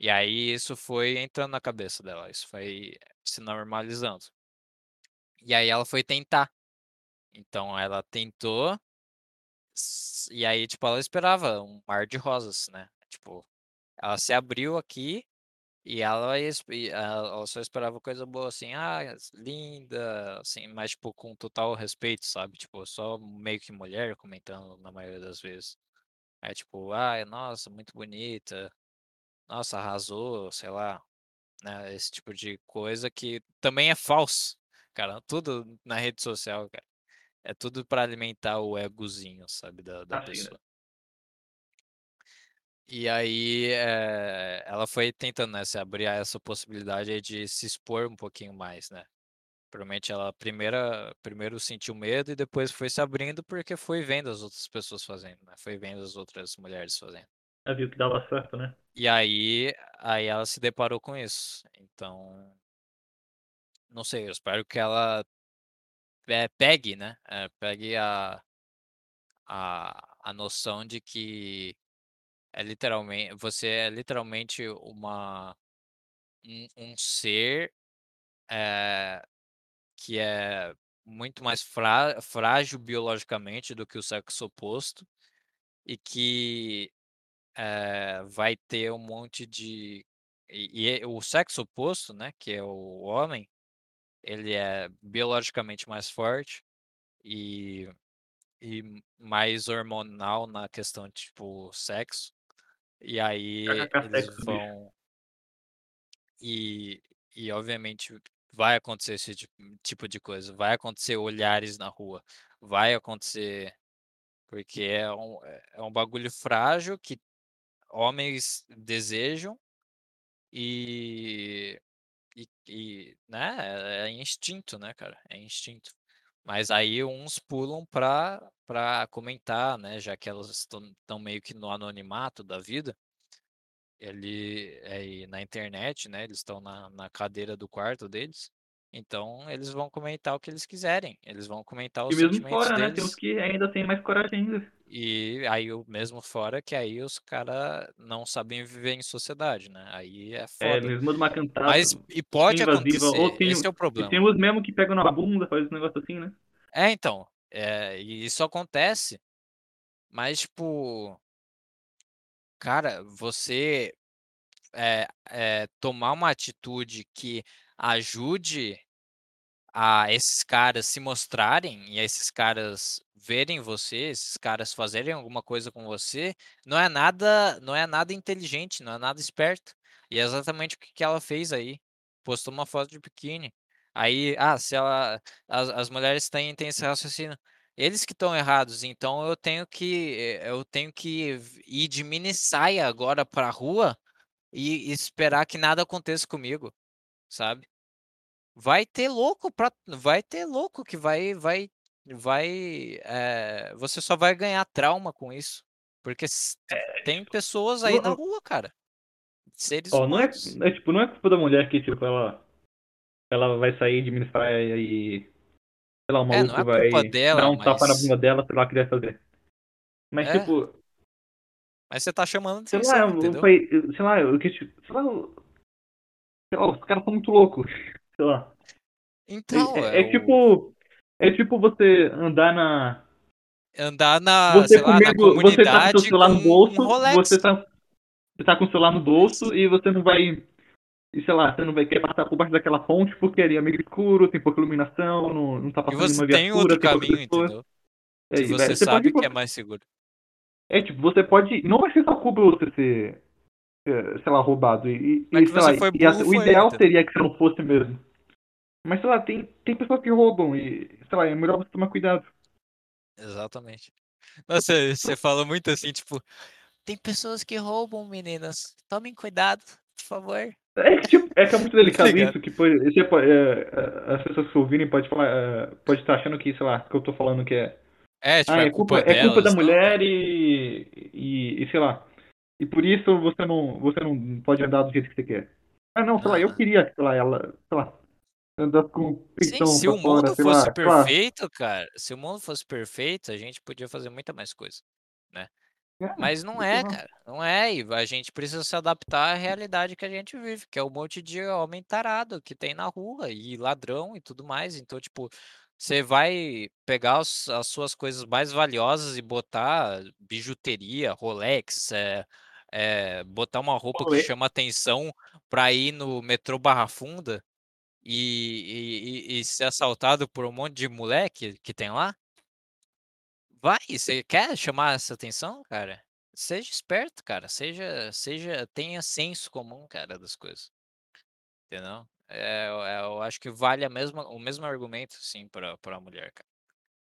E aí isso foi entrando na cabeça dela, isso foi se normalizando. E aí ela foi tentar. Então ela tentou. E aí, tipo, ela esperava um mar de rosas, né? Tipo, ela se abriu aqui e ela, ela só esperava coisa boa, assim, ah, linda, assim, mas, tipo, com total respeito, sabe? Tipo, só meio que mulher comentando na maioria das vezes. É tipo, ai, nossa, muito bonita, nossa, arrasou, sei lá, né? Esse tipo de coisa que também é falso, cara. Tudo na rede social, cara. É tudo pra alimentar o egozinho, sabe, da, da Ah, pessoa. E aí, eh, ela foi tentando, né, se abrir a essa possibilidade de se expor um pouquinho mais, né? Provavelmente ela primeira, primeiro sentiu medo e depois foi se abrindo porque foi vendo as outras pessoas fazendo, né? Foi vendo as outras mulheres fazendo. Ela viu que dava certo, né? E aí, aí ela se deparou com isso. Então, não sei, eu espero que ela eh, pegue, né? eh, pegue a, a, a noção de que é literalmente, você é literalmente uma um, um ser eh, que é muito mais frá- frágil biologicamente do que o sexo oposto e que eh, vai ter um monte de e, e é- o sexo oposto, né, que é o homem, ele é biologicamente mais forte e, e mais hormonal na questão tipo sexo. E aí eles vão e, e obviamente vai acontecer esse ti- tipo de coisa, vai acontecer olhares na rua, vai acontecer porque é um, é um bagulho frágil que homens desejam e, e, e, né, é instinto, né, cara? É instinto. Mas aí uns pulam pra, pra comentar, né? Já que elas estão meio que no anonimato da vida. Ele é na internet, né? Eles estão na, na cadeira do quarto deles. Então eles vão comentar o que eles quiserem. Eles vão comentar E os mesmo sentimentos fora, né? Tem deles. uns que ainda tem mais coragem ainda. E aí o mesmo fora que aí os caras não sabem viver em sociedade, né? Aí é É, foda. eles mandam uma cantada Mas e pode invasiva. Ou acontecer, tem, esse é o e problema. tem os mesmo que pegam na bunda, faz um negócio assim, né? É, então, é, e isso acontece, mas tipo, cara, você é, é, tomar uma atitude que ajude a esses caras se mostrarem e a esses caras verem você, esses caras fazerem alguma coisa com você, não é nada, não é nada inteligente, não é nada esperto. E é exatamente o que que ela fez aí. Postou uma foto de biquíni. Aí, ah, se ela, as, as mulheres têm, têm esse raciocínio. Eles que estão errados, então eu tenho que, eu tenho que ir de mini saia agora pra rua e esperar que nada aconteça comigo, sabe? Vai ter louco pra, vai ter louco que vai, vai, vai, eh, você só vai ganhar trauma com isso, porque s- tem pessoas aí na não- rua, cara, seres Ó, não é, é tipo, não é culpa da mulher que, tipo, ela, ela vai sair de ministrar e, sei lá, o É, maluco é vai culpa dar dela, um tapa na mas, bunda dela, sei lá o que deve fazer. Mas, É. tipo, mas você tá chamando sei atenção, lá, eu, entendeu? falei- eu- sei lá, eu, que, tipo, sei lá, eu- sei lá, os caras são muito loucos, sei lá. Então, É, é- é o- tipo, é tipo você andar na, andar na, você sei lá, na comendo, você tá com seu comunidade celular com no bolso, um você tá, você tá com o celular no bolso e você não vai, e sei lá, você não vai querer passar por baixo daquela fonte porque ali é meio escuro, tem pouca iluminação, não, não tá E passando nenhuma tem viatura, outro tem caminho, entendeu? É, e, você você sabe pode, que é mais seguro. é tipo, você pode, não vai ser só culpa você ser, é, sei lá, roubado, e, e, sei lá, foi e a- o ideal seria que você não fosse mesmo. Mas, sei lá, tem, tem pessoas que roubam e, sei lá, é melhor você tomar cuidado. Exatamente. Nossa, você fala muito assim, tipo, tem pessoas que roubam, meninas. Tomem cuidado, por favor. É que, tipo, é que é muito delicado isso, que pode, é, é, as pessoas que ouvirem podem falar, é, pode estar achando que, sei lá, que eu tô falando que é. É, tipo, Ah, é é culpa, culpa é culpa da delas. Mulher e, e, e sei lá. E por isso você não, você não pode andar do jeito que você quer. Ah, não, sei lá, eu Aham. queria, sei lá, ela, sei lá, andar com o Sim, se o fora, mundo lá, fosse lá. perfeito, cara, se o mundo fosse perfeito, a gente podia fazer muita mais coisa, né? É, Mas não é, não? cara. Não é. E a gente precisa se adaptar à realidade que a gente vive, que é um monte de homem tarado que tem na rua e ladrão e tudo mais. Então, tipo, você vai pegar os- as suas coisas mais valiosas e botar bijuteria, Rolex, é, é, botar uma roupa que chama atenção pra ir no metrô Barra Funda e, e, e- ser assaltado por um monte de moleque que tem lá? Vai, você quer chamar essa atenção, cara? Seja esperto, cara. Seja, seja, tenha senso comum, cara, das coisas. Entendeu? É, eu é, acho que vale a mesma, o mesmo argumento, sim, para para a mulher, cara.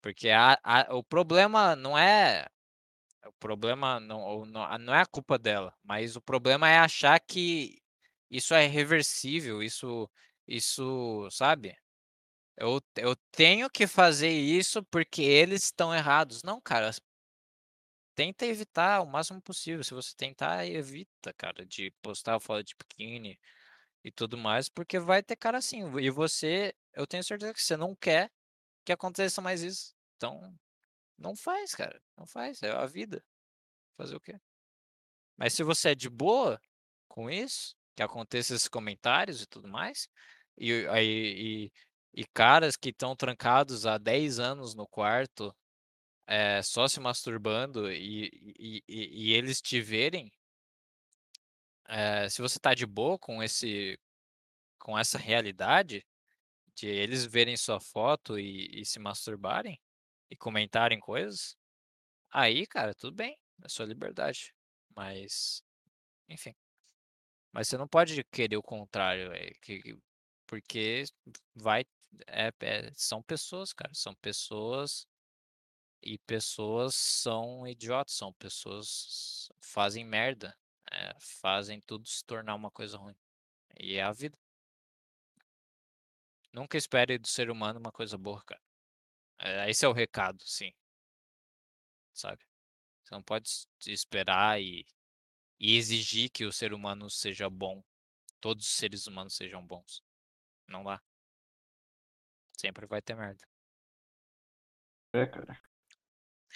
Porque a, a- o problema não é, o problema não, ou não, a- não é a culpa dela, mas o problema é achar que isso é reversível, isso, isso, sabe? Eu, eu tenho que fazer isso porque eles estão errados. Não, cara, tenta evitar o máximo possível. Se você tentar, evita, cara, de postar foto de biquíni e tudo mais, porque vai ter cara assim. E você, eu tenho certeza que você não quer que aconteça mais isso. Então, não faz, cara. Não faz. É a vida. Fazer o quê? Mas se você é de boa com isso, que aconteça esses comentários e tudo mais, e, aí, e, e caras que estão trancados há 10 anos no quarto é, só se masturbando e, e, e, e eles te verem, é, se você tá de boa com esse, com essa realidade de eles verem sua foto e, e se masturbarem e comentarem coisas, aí, cara, tudo bem, é sua liberdade. Mas, enfim. Mas você não pode querer o contrário, é, que, porque vai, é, é, são pessoas, cara, são pessoas E pessoas são idiotas, são pessoas fazem merda, eh, fazem tudo se tornar uma coisa ruim. E é a vida. Nunca espere do ser humano uma coisa boa, cara. Eh, esse é o recado, sim. Sabe? Você não pode esperar e, e exigir que o ser humano seja bom. Todos os seres humanos sejam bons. Não dá. Sempre vai ter merda. É, cara.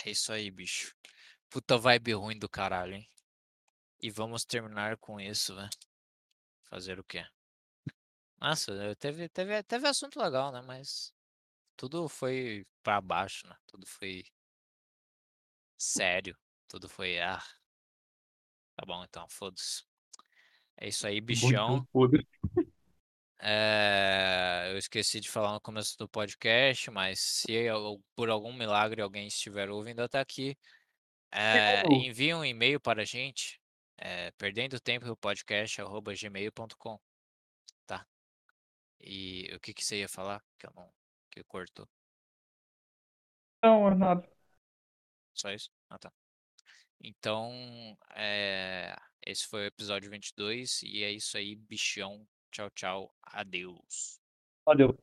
É isso aí, bicho. Puta vibe ruim do caralho, hein? E vamos terminar com isso, né? Fazer o quê? Nossa, teve, teve, teve assunto legal, né? Mas tudo foi pra baixo, né? Tudo foi sério. Tudo foi, ah, tá bom então, foda-se. É isso aí, bichão. É, eu esqueci de falar no começo do podcast, mas se eu- por algum milagre alguém estiver ouvindo até aqui, é, envie um e-mail para a gente, é, perdendo tempo podcast arroba gmail.com, tá? E o que que você ia falar? Que eu não, que cortou. Não, é nada. Só isso? Ah, tá. Então, é, esse foi o episódio 22 e é isso aí, bichão. Tchau, tchau. Adeus. Valeu.